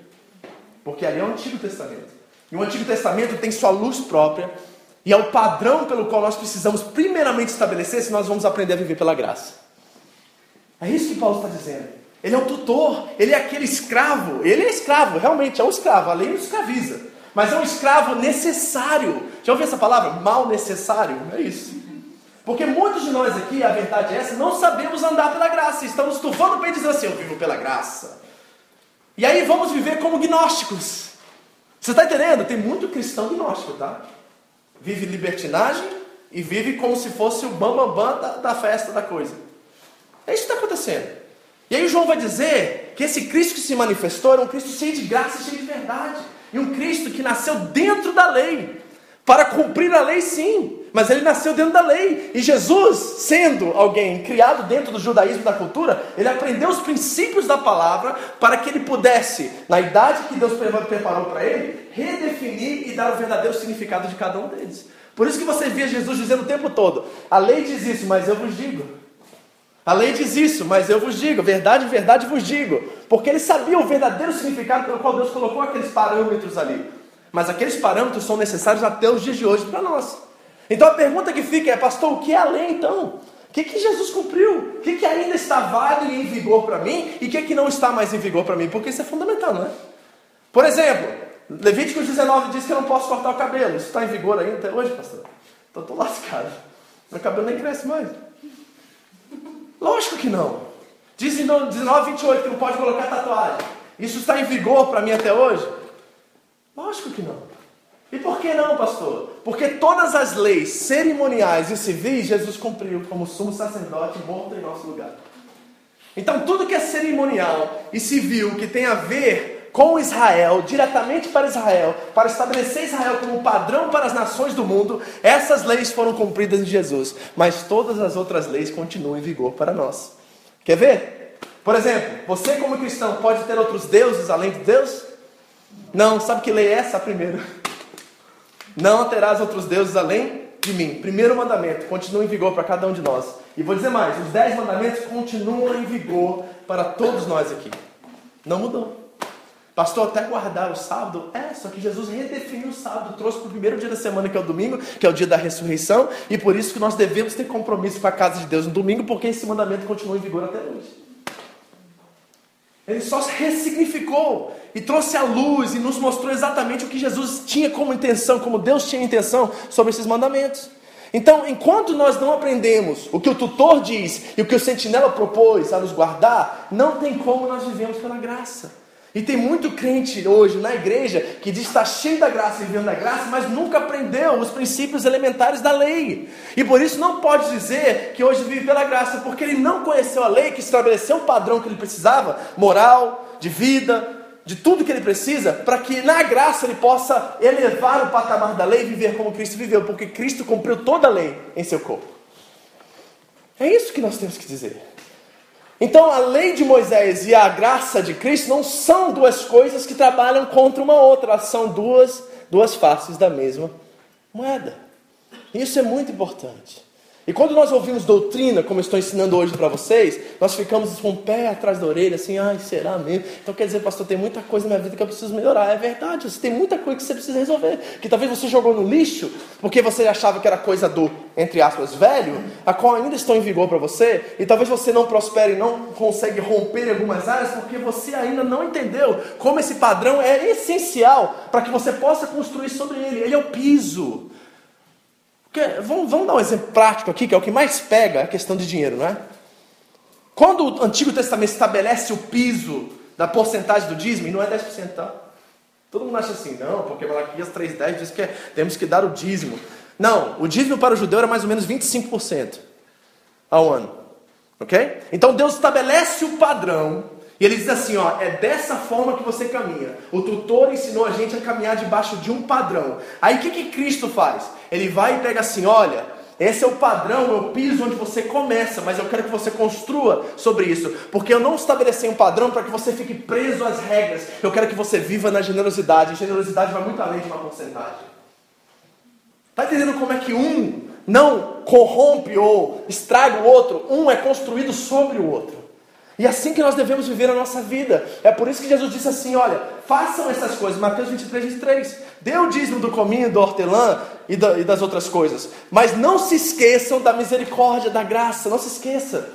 [SPEAKER 1] Porque ali é o Antigo Testamento. E o Antigo Testamento tem sua luz própria e é o padrão pelo qual nós precisamos primeiramente estabelecer se nós vamos aprender a viver pela graça. É isso que Paulo está dizendo. Ele é o tutor, ele é aquele escravo. Ele é escravo, realmente, é um escravo. A lei não escraviza. Mas é um escravo necessário. Já ouviu essa palavra? Mal necessário? É isso. Porque muitos de nós aqui, a verdade é essa, não sabemos andar pela graça. Estamos estufando o peito dizendo assim: eu vivo pela graça. E aí vamos viver como gnósticos. Você está entendendo? Tem muito cristão gnóstico, tá? Vive libertinagem e vive como se fosse o bambambam bam, bam da, da festa da coisa. É isso que está acontecendo. E aí João vai dizer que esse Cristo que se manifestou era um Cristo cheio de graça e cheio de verdade. E um Cristo que nasceu dentro da lei. Para cumprir a lei, sim. Mas ele nasceu dentro da lei. E Jesus, sendo alguém criado dentro do judaísmo da cultura, ele aprendeu os princípios da palavra para que ele pudesse, na idade que Deus preparou para ele, redefinir e dar o verdadeiro significado de cada um deles. Por isso que você via Jesus dizendo o tempo todo: a lei diz isso, mas eu vos digo. A lei diz isso, mas eu vos digo, verdade, verdade vos digo. Porque ele sabia o verdadeiro significado pelo qual Deus colocou aqueles parâmetros ali. Mas aqueles parâmetros são necessários até os dias de hoje para nós. Então a pergunta que fica é, pastor, o que é a lei então? O que, que Jesus cumpriu? O que, que ainda está válido e em vigor para mim? E o que, que não está mais em vigor para mim? Porque isso é fundamental, não é? Por exemplo, Levítico 19 diz que eu não posso cortar o cabelo. Isso está em vigor ainda até hoje, pastor? Então estou lascado. Meu cabelo nem cresce mais. Lógico que não. Diz em 19, 28 que não pode colocar tatuagem. Isso está em vigor para mim até hoje? Lógico que não. E por que não, pastor? Porque todas as leis cerimoniais e civis Jesus cumpriu como sumo sacerdote morto em nosso lugar. Então, tudo que é cerimonial e civil, que tem a ver com Israel, diretamente para Israel, para estabelecer Israel como padrão para as nações do mundo, essas leis foram cumpridas em Jesus, mas todas as outras leis continuam em vigor para nós. Quer ver? Por exemplo, você como cristão pode ter outros deuses além de Deus? Não, sabe que lei é essa? A primeira. Não terás outros deuses além de mim. Primeiro mandamento, continua em vigor para cada um de nós. E vou dizer mais: os dez mandamentos continuam em vigor para todos nós aqui. Não mudou. Pastor, até guardar o sábado? É, só que Jesus redefiniu o sábado, trouxe para o primeiro dia da semana, que é o domingo, que é o dia da ressurreição, e por isso que nós devemos ter compromisso com a casa de Deus no domingo, porque esse mandamento continua em vigor até hoje. Ele só ressignificou e trouxe à luz e nos mostrou exatamente o que Jesus tinha como intenção, como Deus tinha intenção sobre esses mandamentos. Então, enquanto nós não aprendemos o que o tutor diz e o que o sentinela propôs a nos guardar, não tem como nós vivemos pela graça. E tem muito crente hoje na igreja que diz estar cheio da graça e vivendo da graça, mas nunca aprendeu os princípios elementares da lei. E por isso não pode dizer que hoje vive pela graça, porque ele não conheceu a lei que estabeleceu o padrão que ele precisava, moral, de vida, de tudo que ele precisa, para que na graça ele possa elevar o patamar da lei e viver como Cristo viveu, porque Cristo cumpriu toda a lei em seu corpo. É isso que nós temos que dizer. Então, a lei de Moisés e a graça de Cristo não são duas coisas que trabalham contra uma outra, elas são duas, duas faces da mesma moeda. Isso é muito importante. E quando nós ouvimos doutrina, como eu estou ensinando hoje para vocês, nós ficamos com o pé atrás da orelha, assim, ai, será mesmo? Então quer dizer, pastor, tem muita coisa na minha vida que eu preciso melhorar. É verdade, tem muita coisa que você precisa resolver. Que talvez você jogou no lixo, porque você achava que era coisa do, entre aspas, velho, a qual ainda estão em vigor para você, e talvez você não prospere, não consegue romper em algumas áreas, porque você ainda não entendeu como esse padrão é essencial para que você possa construir sobre ele. Ele é o piso. Porque, vamos, vamos dar um exemplo prático aqui, que é o que mais pega a questão de dinheiro, não é? Quando o Antigo Testamento estabelece o piso da porcentagem do dízimo, e não é 10%, tá? Todo mundo acha assim, não, porque Malaquias 3,10 diz que é, temos que dar o dízimo. Não, o dízimo para o judeu era mais ou menos 25% ao ano. Ok? Então Deus estabelece o padrão e ele diz assim: ó, é dessa forma que você caminha. O tutor ensinou a gente a caminhar debaixo de um padrão. Aí o que, que Cristo faz? Ele vai e pega assim: olha, esse é o padrão, é o piso onde você começa, mas eu quero que você construa sobre isso, porque eu não estabeleci um padrão para que você fique preso às regras. Eu quero que você viva na generosidade. E generosidade vai muito além de uma porcentagem. Está entendendo como é que um não corrompe ou estraga o outro? Um é construído sobre o outro. E é assim que nós devemos viver a nossa vida. É por isso que Jesus disse assim: olha, façam essas coisas. Mateus 23, 23. Dê o dízimo do cominho, do hortelã e, da, e das outras coisas. Mas não se esqueçam da misericórdia, da graça. Não se esqueça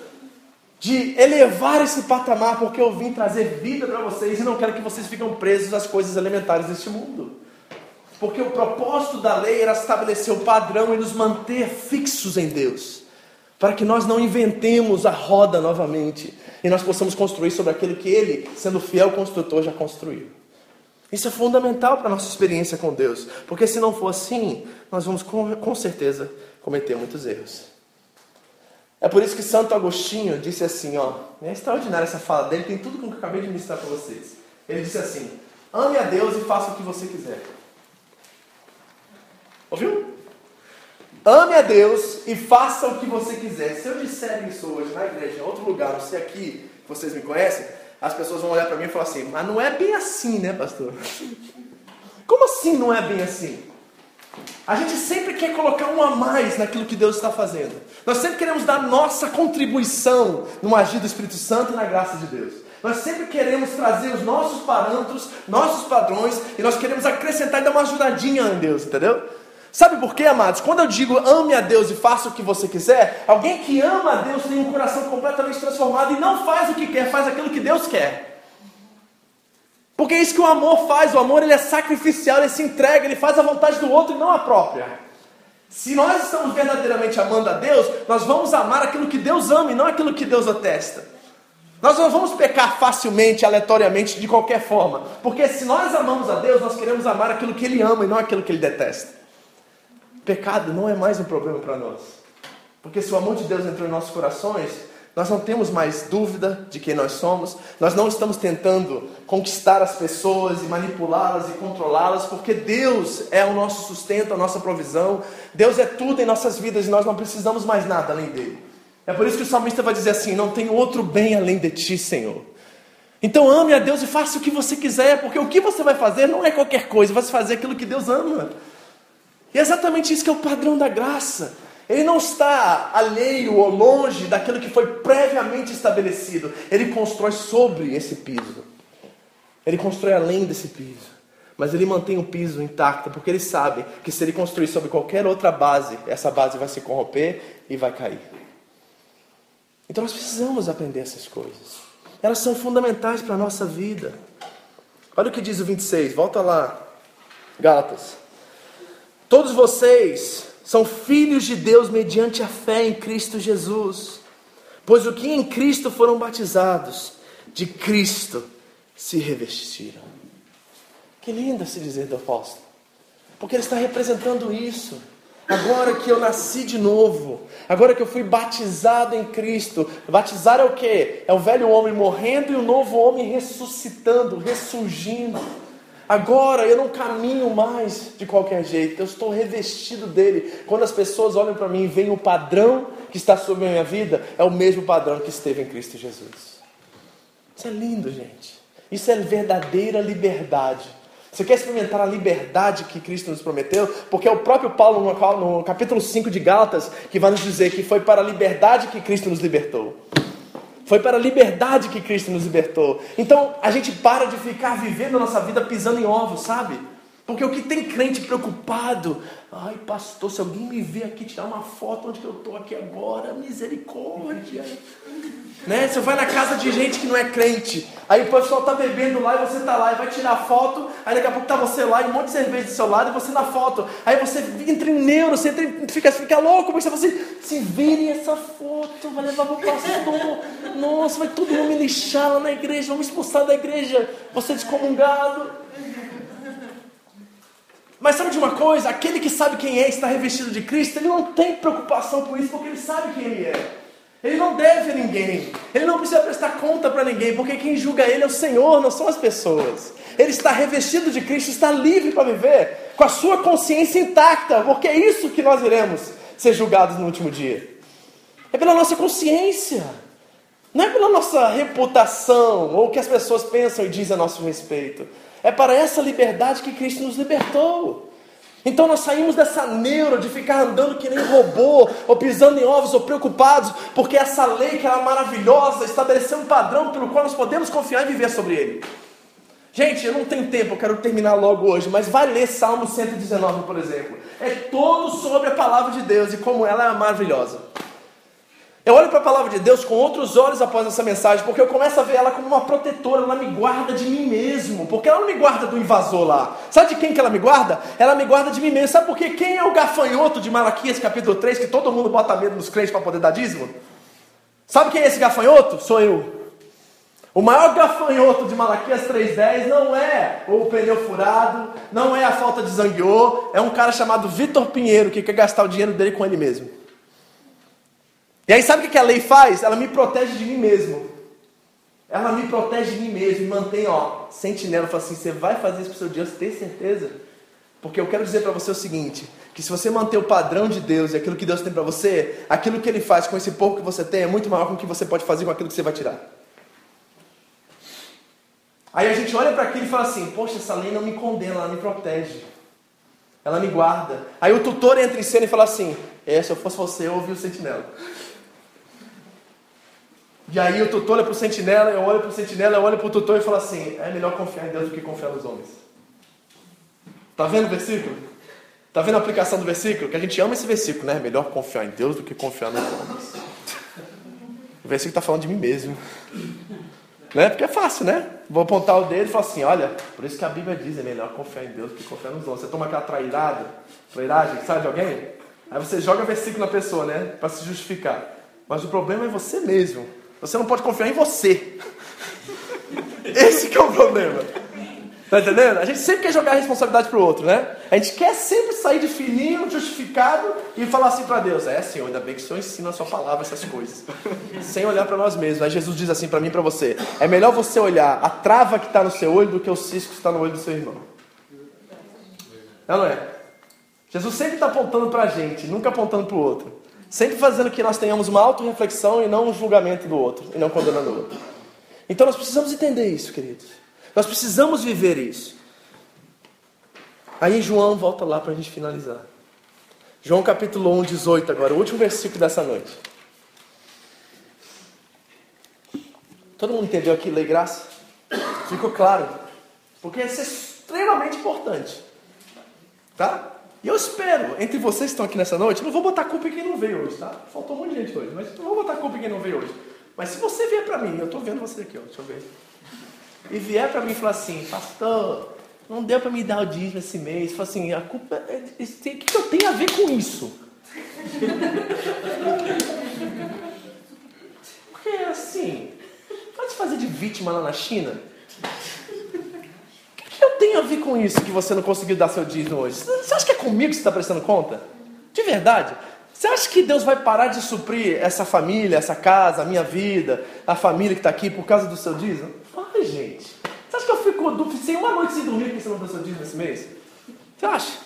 [SPEAKER 1] de elevar esse patamar, porque eu vim trazer vida para vocês e não quero que vocês fiquem presos às coisas elementares deste mundo. Porque o propósito da lei era estabelecer o padrão e nos manter fixos em Deus, para que nós não inventemos a roda novamente e nós possamos construir sobre aquilo que Ele, sendo fiel construtor, já construiu. Isso é fundamental para a nossa experiência com Deus, porque se não for assim, nós vamos com, com certeza cometer muitos erros. É por isso que Santo Agostinho disse assim, ó, é extraordinária essa fala dele, tem tudo com o que eu acabei de ministrar para vocês. Ele disse assim: ame a Deus e faça o que você quiser. Ouviu? Ame a Deus e faça o que você quiser. Se eu disser isso hoje na igreja, em outro lugar, não sei aqui, vocês me conhecem, as pessoas vão olhar para mim e falar assim: mas não é bem assim, né, pastor? Como assim não é bem assim? A gente sempre quer colocar um a mais naquilo que Deus está fazendo. Nós sempre queremos dar nossa contribuição no agir do Espírito Santo e na graça de Deus. Nós sempre queremos trazer os nossos parâmetros, nossos padrões, e nós queremos acrescentar e dar uma ajudadinha em Deus, entendeu? Sabe por quê, amados? Quando eu digo ame a Deus e faça o que você quiser, alguém que ama a Deus tem um coração completamente transformado e não faz o que quer, faz aquilo que Deus quer. Porque é isso que o amor faz, o amor ele é sacrificial, ele se entrega, ele faz a vontade do outro e não a própria. Se nós estamos verdadeiramente amando a Deus, nós vamos amar aquilo que Deus ama e não aquilo que Deus atesta. Nós não vamos pecar facilmente, aleatoriamente, de qualquer forma. Porque se nós amamos a Deus, nós queremos amar aquilo que Ele ama e não aquilo que Ele detesta. Pecado não é mais um problema para nós. Porque se o amor de Deus entrou em nossos corações, nós não temos mais dúvida de quem nós somos, nós não estamos tentando conquistar as pessoas e manipulá-las e controlá-las, porque Deus é o nosso sustento, a nossa provisão, Deus é tudo em nossas vidas e nós não precisamos mais nada além dele. É por isso que o salmista vai dizer assim: Não tem outro bem além de ti, Senhor. Então ame a Deus e faça o que você quiser, porque o que você vai fazer não é qualquer coisa, vai fazer aquilo que Deus ama. E é exatamente isso que é o padrão da graça. Ele não está alheio ou longe daquilo que foi previamente estabelecido. Ele constrói sobre esse piso. Ele constrói além desse piso. Mas ele mantém o piso intacto, porque ele sabe que se ele construir sobre qualquer outra base, essa base vai se corromper e vai cair. Então nós precisamos aprender essas coisas. Elas são fundamentais para a nossa vida. Olha o que diz o 26, volta lá, Gálatas. Todos vocês são filhos de Deus mediante a fé em Cristo Jesus. Pois o que em Cristo foram batizados, de Cristo se revestiram. Que lindo se dizer do apóstolo. Porque ele está representando isso. Agora que eu nasci de novo, agora que eu fui batizado em Cristo, batizar é o que? É o velho homem morrendo e o novo homem ressuscitando, ressurgindo. Agora eu não caminho mais de qualquer jeito, eu estou revestido dele. Quando as pessoas olham para mim e veem o padrão que está sobre a minha vida, é o mesmo padrão que esteve em Cristo Jesus. Isso é lindo, gente. Isso é verdadeira liberdade. Você quer experimentar a liberdade que Cristo nos prometeu? Porque é o próprio Paulo, no, capítulo 5 de Gálatas, que vai nos dizer que foi para a liberdade que Cristo nos libertou. Foi para a liberdade que Cristo nos libertou. Então a gente para de ficar vivendo a nossa vida pisando em ovos, sabe? Porque o que tem crente preocupado, ai pastor, se alguém me ver aqui tirar uma foto onde que eu estou aqui agora, misericórdia. Né? Você vai na casa de gente que não é crente, aí o pessoal está bebendo lá e você está lá e vai tirar foto, aí daqui a pouco está você lá e um monte de cerveja do seu lado e você na foto. Aí você entra em neuro, você entra, fica, fica louco, porque você assim, se virem essa foto, vai levar o pastor. Nossa, vai todo mundo me lixar lá na igreja, vamos expulsar da igreja, você descomungado. Mas sabe de uma coisa? Aquele que sabe quem é, está revestido de Cristo, ele não tem preocupação com isso, porque ele sabe quem ele é. Ele não deve a ninguém. Ele não precisa prestar conta para ninguém, porque quem julga ele é o Senhor, não são as pessoas. Ele está revestido de Cristo, está livre para viver, com a sua consciência intacta, porque é isso que nós iremos ser julgados no último dia. É pela nossa consciência, não é pela nossa reputação ou o que as pessoas pensam e dizem a nosso respeito. É para essa liberdade que Cristo nos libertou. Então nós saímos dessa neuro de ficar andando que nem robô, ou pisando em ovos, ou preocupados, porque essa lei que era maravilhosa estabeleceu um padrão pelo qual nós podemos confiar e viver sobre ele. Gente, eu não tenho tempo, eu quero terminar logo hoje, mas vai ler Salmo 119, por exemplo. É todo sobre a palavra de Deus e como ela é maravilhosa. Eu olho para a palavra de Deus com outros olhos após essa mensagem, porque eu começo a ver ela como uma protetora, ela me guarda de mim mesmo, porque ela não me guarda do invasor lá. Sabe de quem que ela me guarda? Ela me guarda de mim mesmo. Sabe por quê? Quem é o gafanhoto de Malaquias capítulo 3, que todo mundo bota medo nos crentes para poder dar dízimo? Sabe quem é esse gafanhoto? Sou eu. O maior gafanhoto de Malaquias 3.10 não é o pneu furado, não é a falta de zangueô, é um cara chamado Vitor Pinheiro que quer gastar o dinheiro dele com ele mesmo. E aí sabe o que a lei faz? Ela me protege de mim mesmo. Ela me protege de mim mesmo e mantém, ó, sentinela. Fala assim, você vai fazer isso pro seu você tem certeza? Porque eu quero dizer para você o seguinte, que se você manter o padrão de Deus e aquilo que Deus tem para você, aquilo que Ele faz com esse pouco que você tem é muito maior com o que você pode fazer com aquilo que você vai tirar. Aí a gente olha para aquilo e fala assim, poxa, essa lei não me condena, ela me protege. Ela me guarda. Aí o tutor entra em cena e fala assim, é, se eu fosse você, eu ouvi o sentinela. E aí o tutor olha para o sentinela, eu olho para o sentinela, eu olho para o tutor e falo assim, é melhor confiar em Deus do que confiar nos homens. Tá vendo o versículo? Tá vendo a aplicação do versículo? Que a gente ama esse versículo, né? É melhor confiar em Deus do que confiar nos homens. O versículo está falando de mim mesmo. Né? Porque é fácil, né? Vou apontar o dedo e falar assim: olha, por isso que a Bíblia diz: é melhor confiar em Deus do que confiar nos homens. Você toma aquela trairada, trairagem, sabe de alguém? Aí você joga versículo na pessoa, né? Para se justificar. Mas o problema é você mesmo. Você não pode confiar em você. Esse é o problema. Tá entendendo? A gente sempre quer jogar a responsabilidade pro outro, né? A gente quer sempre sair de fininho, justificado e falar assim para Deus: É, Senhor, ainda bem que o Senhor ensina a sua palavra essas coisas. Sem olhar para nós mesmos. Aí Jesus diz assim para mim e para você: É melhor você olhar a trava que está no seu olho do que o cisco que está no olho do seu irmão. Não, não é? Jesus sempre está apontando para a gente, nunca apontando para o outro. Sempre fazendo que nós tenhamos uma auto-reflexão e não um julgamento do outro, e não condenando o outro. Então nós precisamos entender isso, queridos. Nós precisamos viver isso. Aí João volta lá para a gente finalizar. João capítulo 1, 18 agora, o último versículo dessa noite. Todo mundo entendeu aqui, lei graça? Ficou claro? Porque isso é extremamente importante. Tá? E eu espero, entre vocês que estão aqui nessa noite, não vou botar culpa em quem não veio hoje, tá? Faltou um monte de gente hoje, mas não vou botar culpa em quem não veio hoje. Mas se você vier para mim, eu estou vendo você aqui, ó, deixa eu ver. E vier para mim e falar assim, pastor, não deu para me dar o dízimo esse mês. Fala assim, a culpa é, o que, que eu tenho a ver com isso? Porque assim, pode fazer de vítima lá na China? Tenho a ver com isso que você não conseguiu dar seu dízimo hoje? Você acha que é comigo que você está prestando conta? De verdade? Você acha que Deus vai parar de suprir essa família, essa casa, a minha vida, a família que está aqui por causa do seu dízimo? Vai, gente. Você acha que eu fico sem uma noite sem dormir porque você não deu seu dízimo esse mês? Você acha?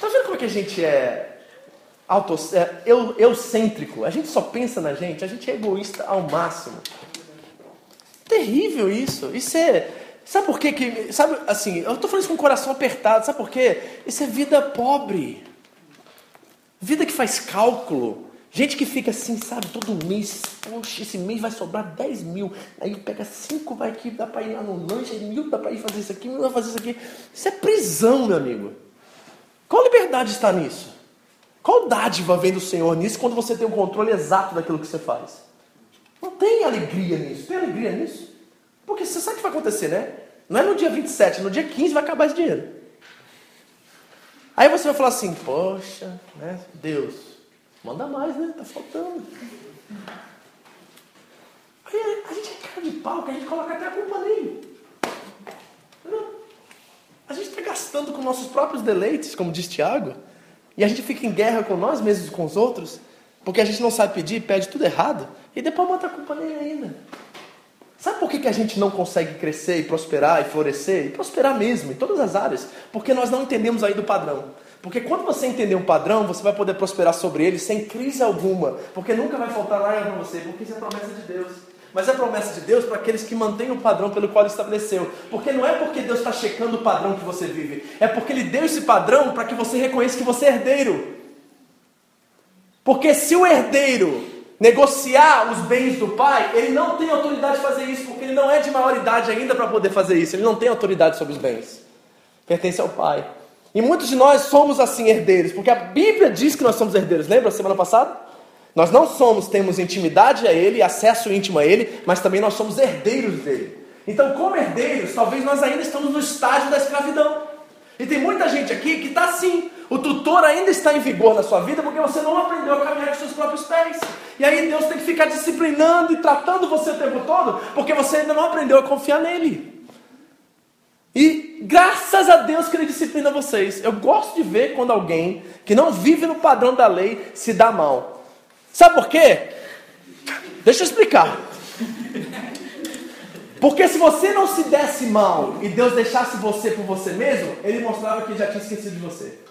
[SPEAKER 1] Tá vendo como é que a gente é, auto, é eu, eucêntrico? A gente só pensa na gente, a gente é egoísta ao máximo. Terrível isso. Isso é. Sabe por quê que. Sabe, assim, eu estou falando isso com o coração apertado. Sabe por quê? Isso é vida pobre. Vida que faz cálculo. Gente que fica assim, sabe, todo mês, poxa, esse mês vai sobrar 10 mil. Aí pega 5, vai aqui, dá para ir lá no lanche, mil dá para ir fazer isso aqui, mil dá para fazer isso aqui. Isso é prisão, meu amigo. Qual liberdade está nisso? Qual dádiva vem do Senhor nisso quando você tem o controle exato daquilo que você faz? Não tem alegria nisso. Tem alegria nisso? Porque você sabe o que vai acontecer, né? Não é no dia 27, no dia 15 vai acabar esse dinheiro. Aí você vai falar assim, poxa, né, Deus, manda mais, né? Tá faltando. Aí a gente é cara de pau, que a gente coloca até a culpa nele. A gente está gastando com nossos próprios deleites, como diz Tiago, e a gente fica em guerra com nós mesmos e com os outros, porque a gente não sabe pedir, pede tudo errado. E depois bota a culpa nele ainda. Sabe por que, que a gente não consegue crescer e prosperar e florescer? E prosperar mesmo, em todas as áreas? Porque nós não entendemos ainda o padrão. Porque quando você entender um padrão, você vai poder prosperar sobre ele sem crise alguma. Porque nunca vai faltar nada para você, porque isso é promessa de Deus. Mas é promessa de Deus para aqueles que mantêm o padrão pelo qual ele estabeleceu. Porque não é porque Deus está checando o padrão que você vive, é porque ele deu esse padrão para que você reconheça que você é herdeiro. Porque se o herdeiro negociar os bens do pai, ele não tem autoridade de fazer isso, porque ele não é de maioridade ainda para poder fazer isso. Ele não tem autoridade sobre os bens. Pertence ao pai. E muitos de nós somos assim herdeiros, porque a Bíblia diz que nós somos herdeiros. Lembra semana passada? Nós não somos, temos intimidade a ele, acesso íntimo a ele, mas também nós somos herdeiros dele. Então, como herdeiros, talvez nós ainda estamos no estágio da escravidão. E tem muita gente aqui que está assim. O tutor ainda está em vigor na sua vida porque você não aprendeu a caminhar com seus próprios pés. E aí Deus tem que ficar disciplinando e tratando você o tempo todo, porque você ainda não aprendeu a confiar nele. E graças a Deus que ele disciplina vocês. Eu gosto de ver quando alguém que não vive no padrão da lei se dá mal. Sabe por quê? Deixa eu explicar. Porque se você não se desse mal e Deus deixasse você por você mesmo, ele mostrava que já tinha esquecido de você.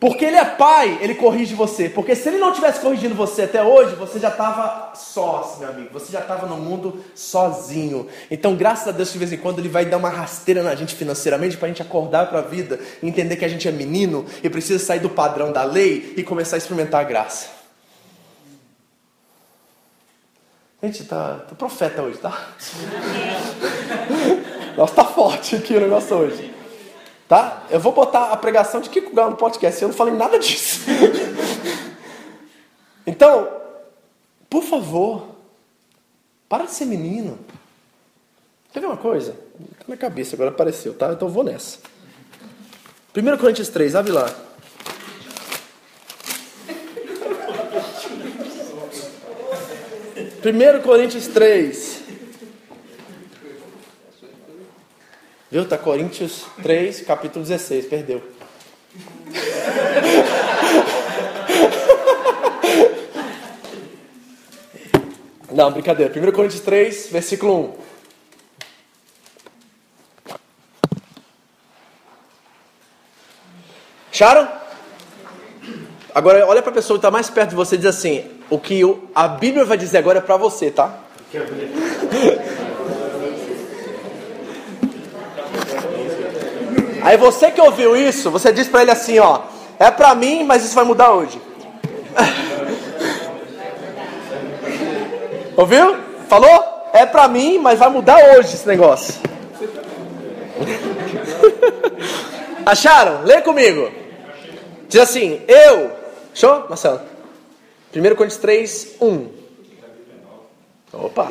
[SPEAKER 1] Porque ele é pai, ele corrige você. Porque se ele não tivesse corrigindo você até hoje, você já estava só, meu amigo. Você já estava no mundo sozinho. Então, graças a Deus, de vez em quando, ele vai dar uma rasteira na gente financeiramente para a gente acordar para a vida, entender que a gente é menino e precisa sair do padrão da lei e começar a experimentar a graça. Gente, tá, tá profeta hoje, tá? Nossa, tá forte aqui o negócio hoje. Tá? Eu vou botar a pregação de Kiko Galo no podcast. Eu não falei nada disso. então, por favor, para de ser menino. Quer ver uma coisa? Tá na cabeça, agora apareceu, tá? Então vou nessa. 1 Coríntios 3, abre lá. 1 Coríntios 3. Viu? Tá Coríntios 3, capítulo 16. Perdeu. Não, brincadeira. 1 Coríntios 3, versículo 1. Acharam? Agora olha para a pessoa que está mais perto de você e diz assim: o que a Bíblia vai dizer agora é para você, tá? Aí você que ouviu isso, você diz para ele assim, ó, é para mim, mas isso vai mudar hoje. Ouviu? Falou? É para mim, mas vai mudar hoje esse negócio. Acharam? Lê comigo. Diz assim: Eu. Show, Marcelo? 1 Coríntios 3, 1. Opa!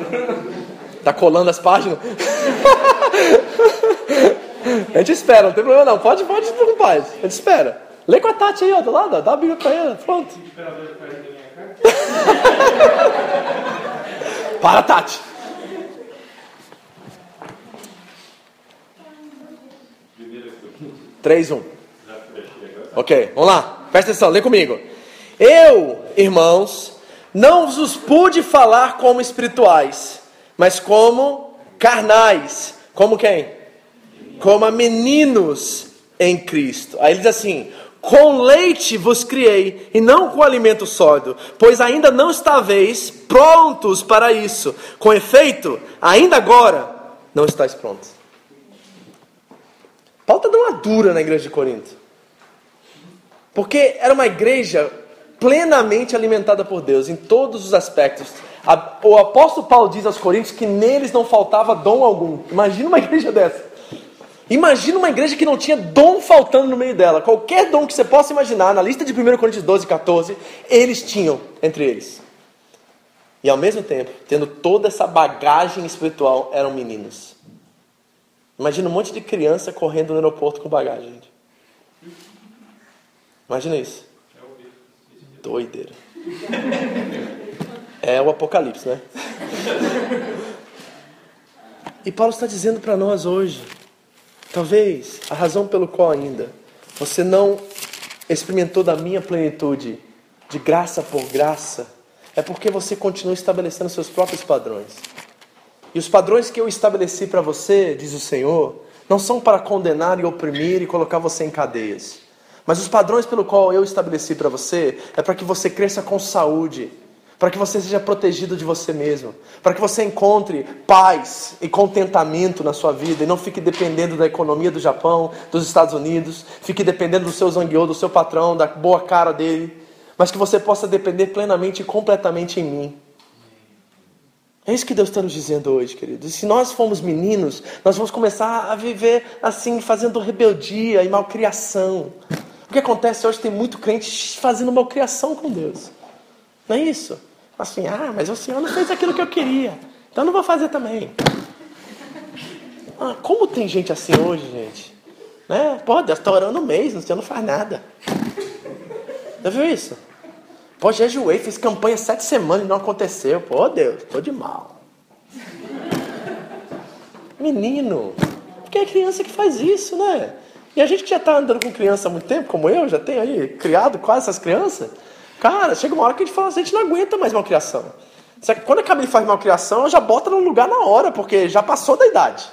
[SPEAKER 1] Tá colando as páginas? a gente espera, não tem problema não. Pode, pode, rapaz. A gente espera. Lê com a Tati aí, ó, do lado. Dá a Bíblia pra ele. Pronto. Para, Tati. Três, um. Ok, vamos lá. Presta atenção, lê comigo. Eu, irmãos, não vos pude falar como espirituais, mas como carnais. Como quem? Como meninos em Cristo. Aí ele diz assim: com leite vos criei, e não com alimento sólido, pois ainda não estáveis prontos para isso. Com efeito, ainda agora não estáis prontos. Paulo está dando uma dura na igreja de Corinto. Porque era uma igreja plenamente alimentada por Deus em todos os aspectos. O apóstolo Paulo diz aos Coríntios que neles não faltava dom algum. Imagina uma igreja dessa. Imagina uma igreja que não tinha dom faltando no meio dela. Qualquer dom que você possa imaginar, na lista de 1 Coríntios 12 e 14, eles tinham entre eles. E ao mesmo tempo, tendo toda essa bagagem espiritual, eram meninos. Imagina um monte de criança correndo no aeroporto com bagagem. Imagina isso. Doideira. É o Apocalipse, né? E Paulo está dizendo para nós hoje, talvez a razão pelo qual ainda você não experimentou da minha plenitude, de graça por graça, é porque você continua estabelecendo seus próprios padrões. E os padrões que eu estabeleci para você, diz o Senhor, não são para condenar e oprimir e colocar você em cadeias. Mas os padrões pelo qual eu estabeleci para você é para que você cresça com saúde, para que você seja protegido de você mesmo, para que você encontre paz e contentamento na sua vida e não fique dependendo da economia do Japão, dos Estados Unidos, fique dependendo do seu zangueô, do seu patrão, da boa cara dele, mas que você possa depender plenamente e completamente em mim. É isso que Deus está nos dizendo hoje, queridos. Se nós formos meninos, nós vamos começar a viver assim, fazendo rebeldia e malcriação. O que acontece hoje tem muito crente fazendo malcriação com Deus. Não é isso? Assim, ah, mas o Senhor não fez aquilo que eu queria, então eu não vou fazer também. Ah, como tem gente assim hoje, gente? Né? Pô, Deus está orando um mês, o Senhor não faz nada. Já viu isso? Pô, jejuei, fiz campanha sete semanas e não aconteceu. Pô, Deus, tô de mal. Menino, porque é criança que faz isso, né? E a gente que já está andando com criança há muito tempo, como eu, já tenho aí criado quase essas crianças. Cara, chega uma hora que a gente fala assim, a gente não aguenta mais malcriação. Quando a Camille faz malcriação, eu já bota no lugar na hora, porque já passou da idade.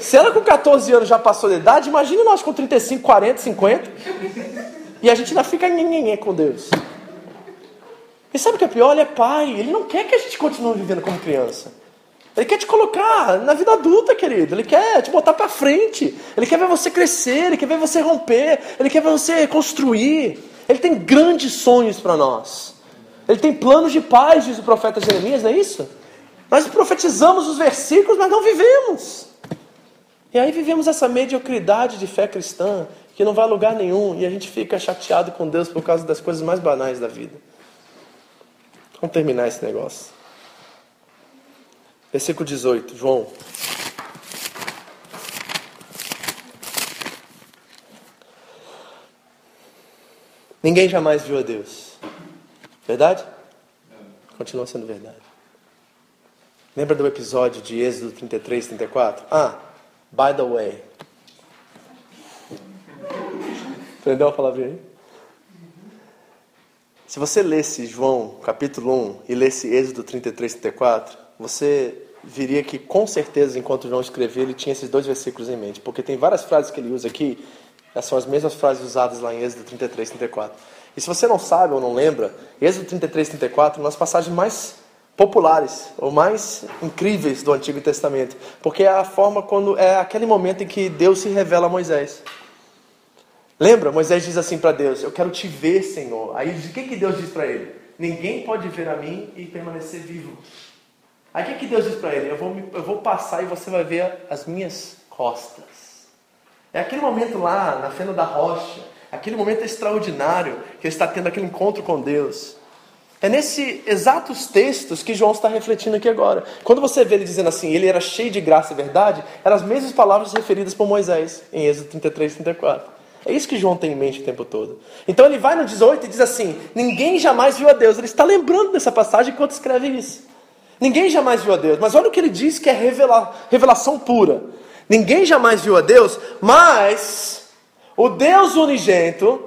[SPEAKER 1] Se ela com 14 anos já passou da idade, imagine nós com 35, 40, 50. E a gente ainda fica nhenhenhé com Deus. E sabe o que é pior? Ele é pai. Ele não quer que a gente continue vivendo como criança. Ele quer te colocar na vida adulta, querido. Ele quer te botar para frente. Ele quer ver você crescer. Ele quer ver você romper. Ele quer ver você construir. Ele tem grandes sonhos para nós. Ele tem planos de paz, diz o profeta Jeremias, não é isso? Nós profetizamos os versículos, mas não vivemos. E aí vivemos essa mediocridade de fé cristã que não vai a lugar nenhum e a gente fica chateado com Deus por causa das coisas mais banais da vida. Vamos terminar esse negócio. Versículo 18, João. Ninguém jamais viu a Deus. Verdade? Continua sendo verdade. Lembra do episódio de Êxodo 33, 34? Ah, by the way. Entendeu a palavrinha aí? Se você lesse João capítulo 1 e lesse Êxodo 33, 34, você viria que com certeza, enquanto João escrevia, ele tinha esses dois versículos em mente. Porque tem várias frases que ele usa aqui, são as mesmas frases usadas lá em Êxodo 33, 34. E se você não sabe ou não lembra, Êxodo 33, 34 é uma das passagens mais populares ou mais incríveis do Antigo Testamento, porque é a forma quando é aquele momento em que Deus se revela a Moisés. Lembra? Moisés diz assim para Deus: Eu quero te ver, Senhor. Aí o que, que Deus diz para ele? Ninguém pode ver a mim e permanecer vivo. Aí o que, que Deus diz para ele? Eu vou, eu vou passar e você vai ver as minhas costas. É aquele momento lá, na fenda da rocha, aquele momento extraordinário que ele está tendo aquele encontro com Deus. É nesses exatos textos que João está refletindo aqui agora. Quando você vê ele dizendo assim, ele era cheio de graça e verdade, eram as mesmas palavras referidas por Moisés em Êxodo 33, 34. É isso que João tem em mente o tempo todo. Então ele vai no 18 e diz assim: Ninguém jamais viu a Deus. Ele está lembrando dessa passagem enquanto escreve isso. Ninguém jamais viu a Deus. Mas olha o que ele diz que é revela, revelação pura. Ninguém jamais viu a Deus, mas o Deus unigento.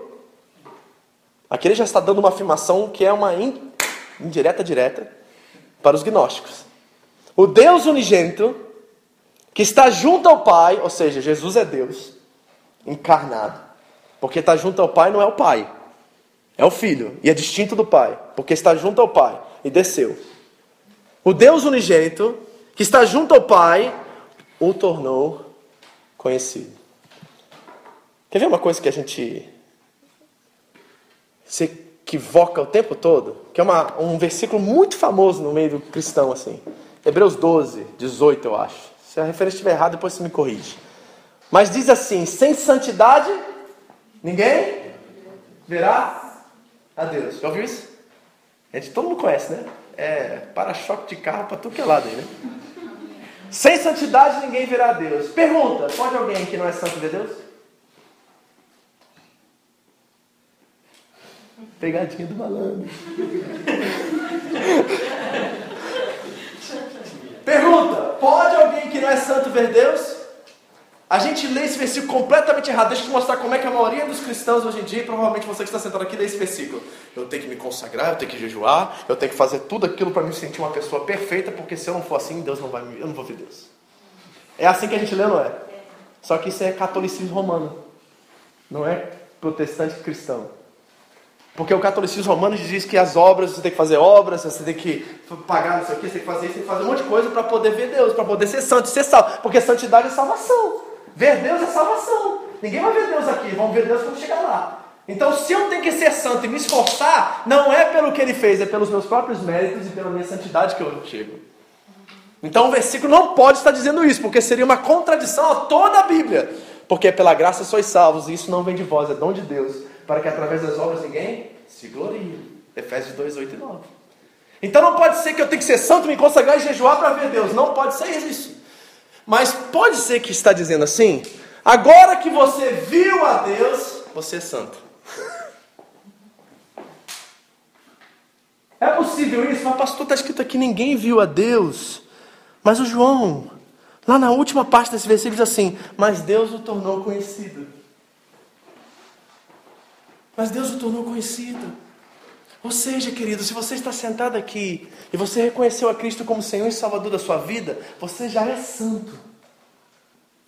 [SPEAKER 1] Aqui ele já está dando uma afirmação que é uma in, indireta direta para os gnósticos. O Deus unigento, que está junto ao Pai, ou seja, Jesus é Deus, encarnado. Porque está junto ao Pai não é o Pai, é o Filho, e é distinto do Pai, porque está junto ao Pai e desceu. O Deus unigênito, que está junto ao Pai, o tornou conhecido. Quer ver uma coisa que a gente se equivoca o tempo todo? Que é uma, um versículo muito famoso no meio do cristão, assim. Hebreus 12, 18, eu acho. Se a referência estiver errada, depois você me corrige. Mas diz assim: sem santidade, ninguém verá a Deus. Já ouviu isso? A gente todo mundo conhece, né? É para-choque de carro para tudo que é lado aí, né? Sem santidade ninguém verá a Deus. Pergunta: pode alguém que não é santo ver Deus? Pegadinha do malandro. Pergunta: pode alguém que não é santo ver Deus? A gente lê esse versículo completamente errado. Deixa eu te mostrar como é que a maioria dos cristãos hoje em dia, provavelmente você que está sentado aqui, lê esse versículo. Eu tenho que me consagrar, eu tenho que jejuar, eu tenho que fazer tudo aquilo para me sentir uma pessoa perfeita, porque se eu não for assim, Deus não vai me, eu não vou ver Deus. É assim que a gente lê, não é? Só que isso é catolicismo romano. Não é protestante cristão. Porque o catolicismo romano diz que as obras, você tem que fazer obras, você tem que pagar não sei o que, você tem que fazer isso, tem que fazer um monte de coisa para poder ver Deus, para poder ser santo, ser salvo. Porque santidade é salvação. Ver Deus é salvação. Ninguém vai ver Deus aqui, vamos ver Deus quando chegar lá. Então, se eu tenho que ser santo e me esforçar, não é pelo que ele fez, é pelos meus próprios méritos e pela minha santidade que eu chego. Então, o versículo não pode estar dizendo isso, porque seria uma contradição a toda a Bíblia. Porque pela graça sois salvos, e isso não vem de vós, é dom de Deus, para que através das obras ninguém se glorie. Efésios 2, 8 e 9. Então não pode ser que eu tenha que ser santo, me consagrar e jejuar para ver Deus. Não pode ser isso. Mas pode ser que está dizendo assim: agora que você viu a Deus, você é santo. possível isso? Mas pastor, está escrito aqui, ninguém viu a Deus. Mas o João, lá na última parte desse versículo diz assim, mas Deus o tornou conhecido. Mas Deus o tornou conhecido. Ou seja, querido, se você está sentado aqui e você reconheceu a Cristo como Senhor e Salvador da sua vida, você já é santo.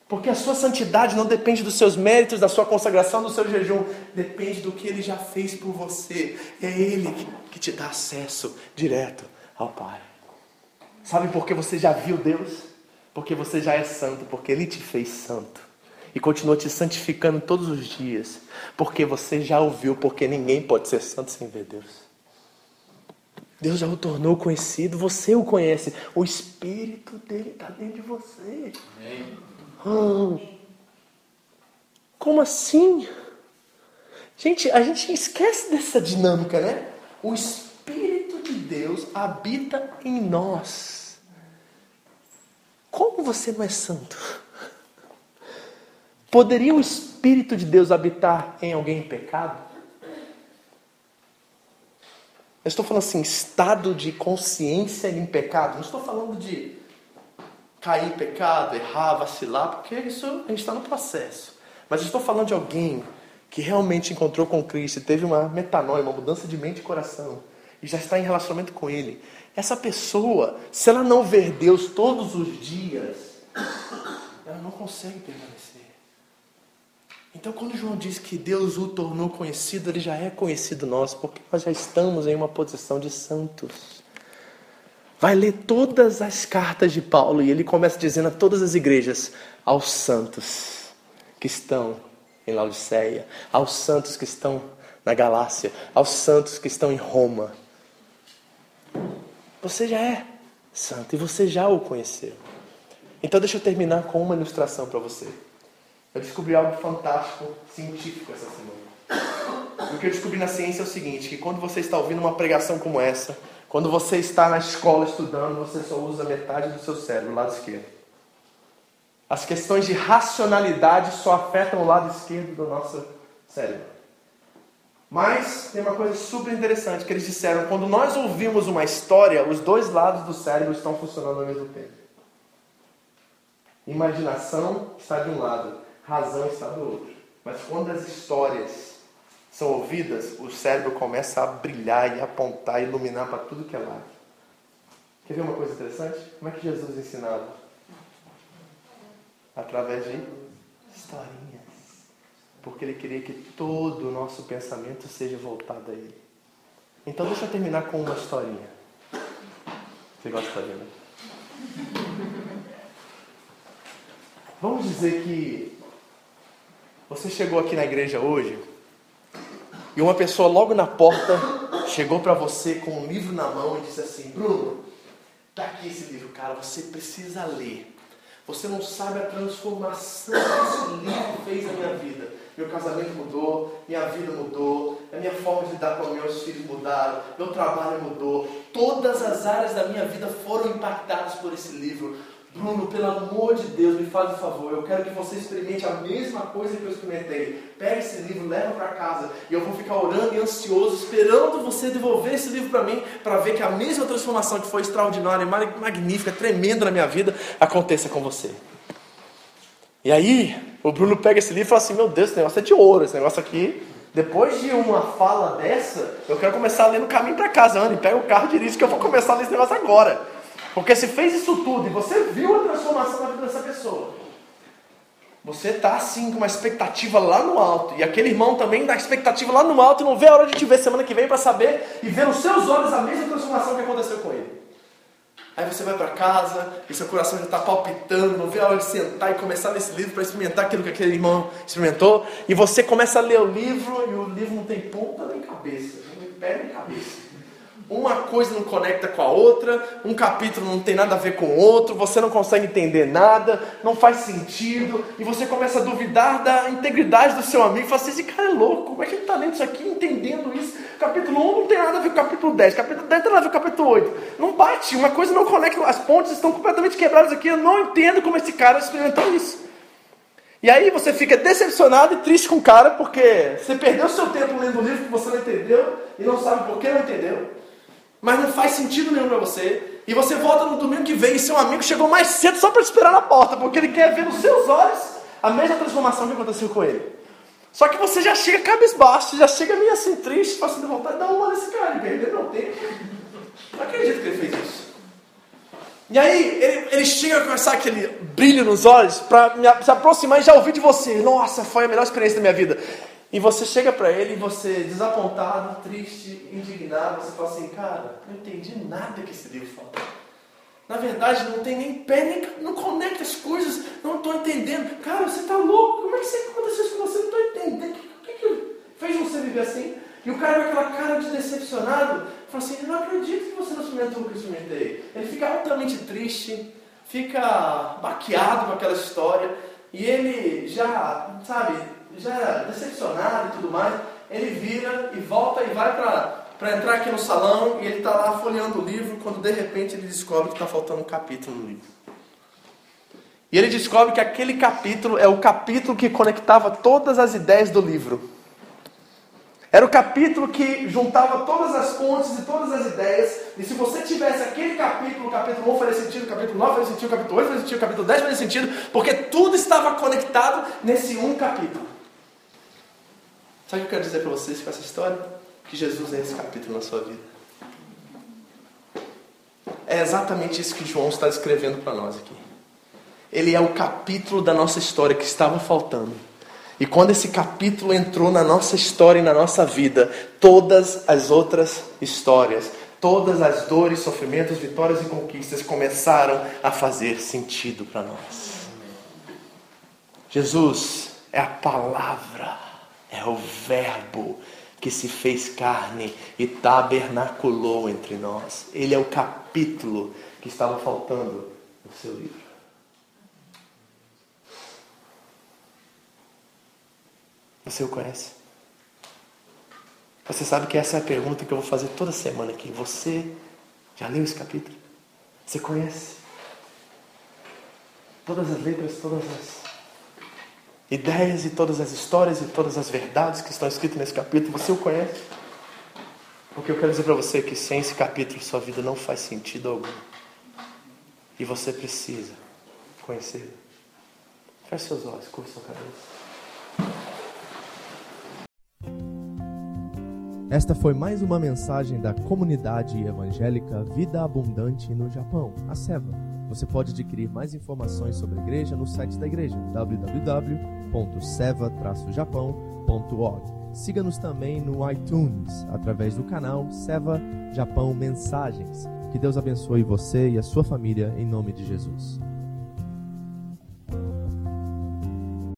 [SPEAKER 1] Porque a sua santidade não depende dos seus méritos, da sua consagração, do seu jejum, depende do que ele já fez por você. É ele que te dá acesso direto ao Pai. Sabe por que você já viu Deus? Porque você já é santo, porque ele te fez santo e continua te santificando todos os dias, porque você já ouviu, porque ninguém pode ser santo sem ver Deus. Deus já o tornou conhecido, você o conhece, o Espírito dele está dentro de você. Oh. Como assim? Gente, a gente esquece dessa dinâmica, né? O Espírito de Deus habita em nós. Como você não é santo? Poderia o Espírito de Deus habitar em alguém em pecado? Eu estou falando assim, estado de consciência em pecado. Não estou falando de cair em pecado, errar, vacilar, porque isso a gente está no processo. Mas eu estou falando de alguém que realmente encontrou com Cristo, teve uma metanoia, uma mudança de mente e coração, e já está em relacionamento com Ele. Essa pessoa, se ela não ver Deus todos os dias, ela não consegue permanecer. Então, quando João diz que Deus o tornou conhecido, ele já é conhecido nós, porque nós já estamos em uma posição de santos. Vai ler todas as cartas de Paulo e ele começa dizendo a todas as igrejas: aos santos que estão em Laodiceia, aos santos que estão na Galácia, aos santos que estão em Roma. Você já é santo e você já o conheceu. Então, deixa eu terminar com uma ilustração para você. Eu descobri algo fantástico, científico essa semana. O que eu descobri na ciência é o seguinte, que quando você está ouvindo uma pregação como essa, quando você está na escola estudando, você só usa metade do seu cérebro, o lado esquerdo. As questões de racionalidade só afetam o lado esquerdo do nosso cérebro. Mas tem uma coisa super interessante que eles disseram: quando nós ouvimos uma história, os dois lados do cérebro estão funcionando ao mesmo tempo. Imaginação está de um lado, razão está do outro. Mas quando as histórias são ouvidas, o cérebro começa a brilhar e apontar, iluminar para tudo que é lado. Quer ver uma coisa interessante? Como é que Jesus ensinava? Através de historinhas. Porque ele queria que todo o nosso pensamento seja voltado a ele. Então deixa eu terminar com uma historinha. Você gosta de historinha, né? Vamos dizer que você chegou aqui na igreja hoje e uma pessoa logo na porta chegou para você com um livro na mão e disse assim: Bruno, tá aqui esse livro, cara, você precisa ler. Você não sabe a transformação que esse livro fez na minha vida. Meu casamento mudou, minha vida mudou, a minha forma de lidar com meus filhos mudaram, meu trabalho mudou. Todas as áreas da minha vida foram impactadas por esse livro. Bruno, pelo amor de Deus, me faz um favor. Eu quero que você experimente a mesma coisa que eu experimentei. Pega esse livro, leva para casa e eu vou ficar orando e ansioso, esperando você devolver esse livro para mim, para ver que a mesma transformação que foi extraordinária, magnífica, tremenda na minha vida, aconteça com você. E aí, o Bruno pega esse livro e fala assim: Meu Deus, esse negócio é de ouro, esse negócio aqui. Depois de uma fala dessa, eu quero começar a ler no caminho para casa. Anne, pega o carro e dirige que eu vou começar a ler esse negócio agora. Porque se fez isso tudo e você viu a transformação na vida dessa pessoa, você está assim com uma expectativa lá no alto. E aquele irmão também dá expectativa lá no alto e não vê a hora de te ver semana que vem para saber e ver nos seus olhos a mesma transformação que aconteceu com ele. Aí você vai para casa e seu coração já está palpitando, não vê a hora de sentar e começar nesse livro para experimentar aquilo que aquele irmão experimentou. E você começa a ler o livro e o livro não tem ponta nem cabeça, não tem pé nem cabeça uma coisa não conecta com a outra, um capítulo não tem nada a ver com o outro, você não consegue entender nada, não faz sentido, e você começa a duvidar da integridade do seu amigo, fala assim, esse cara é louco, como é que ele está lendo isso aqui, entendendo isso? Capítulo 1 não tem nada a ver com o capítulo 10, capítulo 10 tem nada a ver com o capítulo 8. Não bate, uma coisa não conecta, as pontes estão completamente quebradas aqui, eu não entendo como esse cara experimentou isso. E aí você fica decepcionado e triste com o cara, porque você perdeu seu tempo lendo um livro que você não entendeu e não sabe por que não entendeu. Mas não faz sentido nenhum para você, e você volta no domingo que vem e seu amigo chegou mais cedo só para esperar na porta, porque ele quer ver nos seus olhos a mesma transformação que aconteceu com ele. Só que você já chega cabisbaixo, já chega meio assim triste, assim, vontade de dar uma nesse cara, ele perdeu meu tempo. Não acredito que ele fez isso. E aí ele, ele chega com essa, aquele brilho nos olhos para se aproximar e já ouvir de você. Nossa, foi a melhor experiência da minha vida. E você chega para ele e você, desapontado, triste, indignado, você fala assim, cara, não entendi nada que esse livro fala. Na verdade, não tem nem pé, nem não conecta as coisas, não estou entendendo. Cara, você está louco? Como é que você aconteceu isso com você? Não estou entendendo. O que, que fez você viver assim? E o cara com aquela cara de decepcionado, fala assim, eu não acredito que você não experimentou o que eu experimentei. Ele fica altamente triste, fica baqueado com aquela história, e ele já, sabe, já decepcionado e tudo mais, ele vira e volta e vai para entrar aqui no salão e ele está lá folheando o livro quando de repente ele descobre que está faltando um capítulo no livro. E ele descobre que aquele capítulo é o capítulo que conectava todas as ideias do livro. Era o capítulo que juntava todas as pontes e todas as ideias. E se você tivesse aquele capítulo, o capítulo 1 faria sentido, o capítulo 9 faria sentido, o capítulo 8 faria sentido, o capítulo 10 faria sentido, porque tudo estava conectado nesse um capítulo. Sabe o que eu quero dizer para vocês com essa história? Que Jesus é esse capítulo na sua vida. É exatamente isso que João está escrevendo para nós aqui. Ele é o capítulo da nossa história que estava faltando. E quando esse capítulo entrou na nossa história e na nossa vida, todas as outras histórias, todas as dores, sofrimentos, vitórias e conquistas começaram a fazer sentido para nós. Jesus é a palavra é o Verbo que se fez carne e tabernaculou entre nós. Ele é o capítulo que estava faltando no seu livro. Você o conhece? Você sabe que essa é a pergunta que eu vou fazer toda semana aqui. Você já leu esse capítulo? Você conhece? Todas as letras, todas as ideias e todas as histórias e todas as verdades que estão escritas nesse capítulo, você o conhece? O que eu quero dizer para você é que sem esse capítulo sua vida não faz sentido algum. E você precisa conhecê-lo. Feche seus olhos, curva sua cabeça.
[SPEAKER 3] Esta foi mais uma mensagem da comunidade evangélica Vida Abundante no Japão, a SEVA. Você pode adquirir mais informações sobre a igreja no site da igreja www.seva-japão.org. Siga-nos também no iTunes através do canal Seva Japão Mensagens. Que Deus abençoe você e a sua família em nome de Jesus.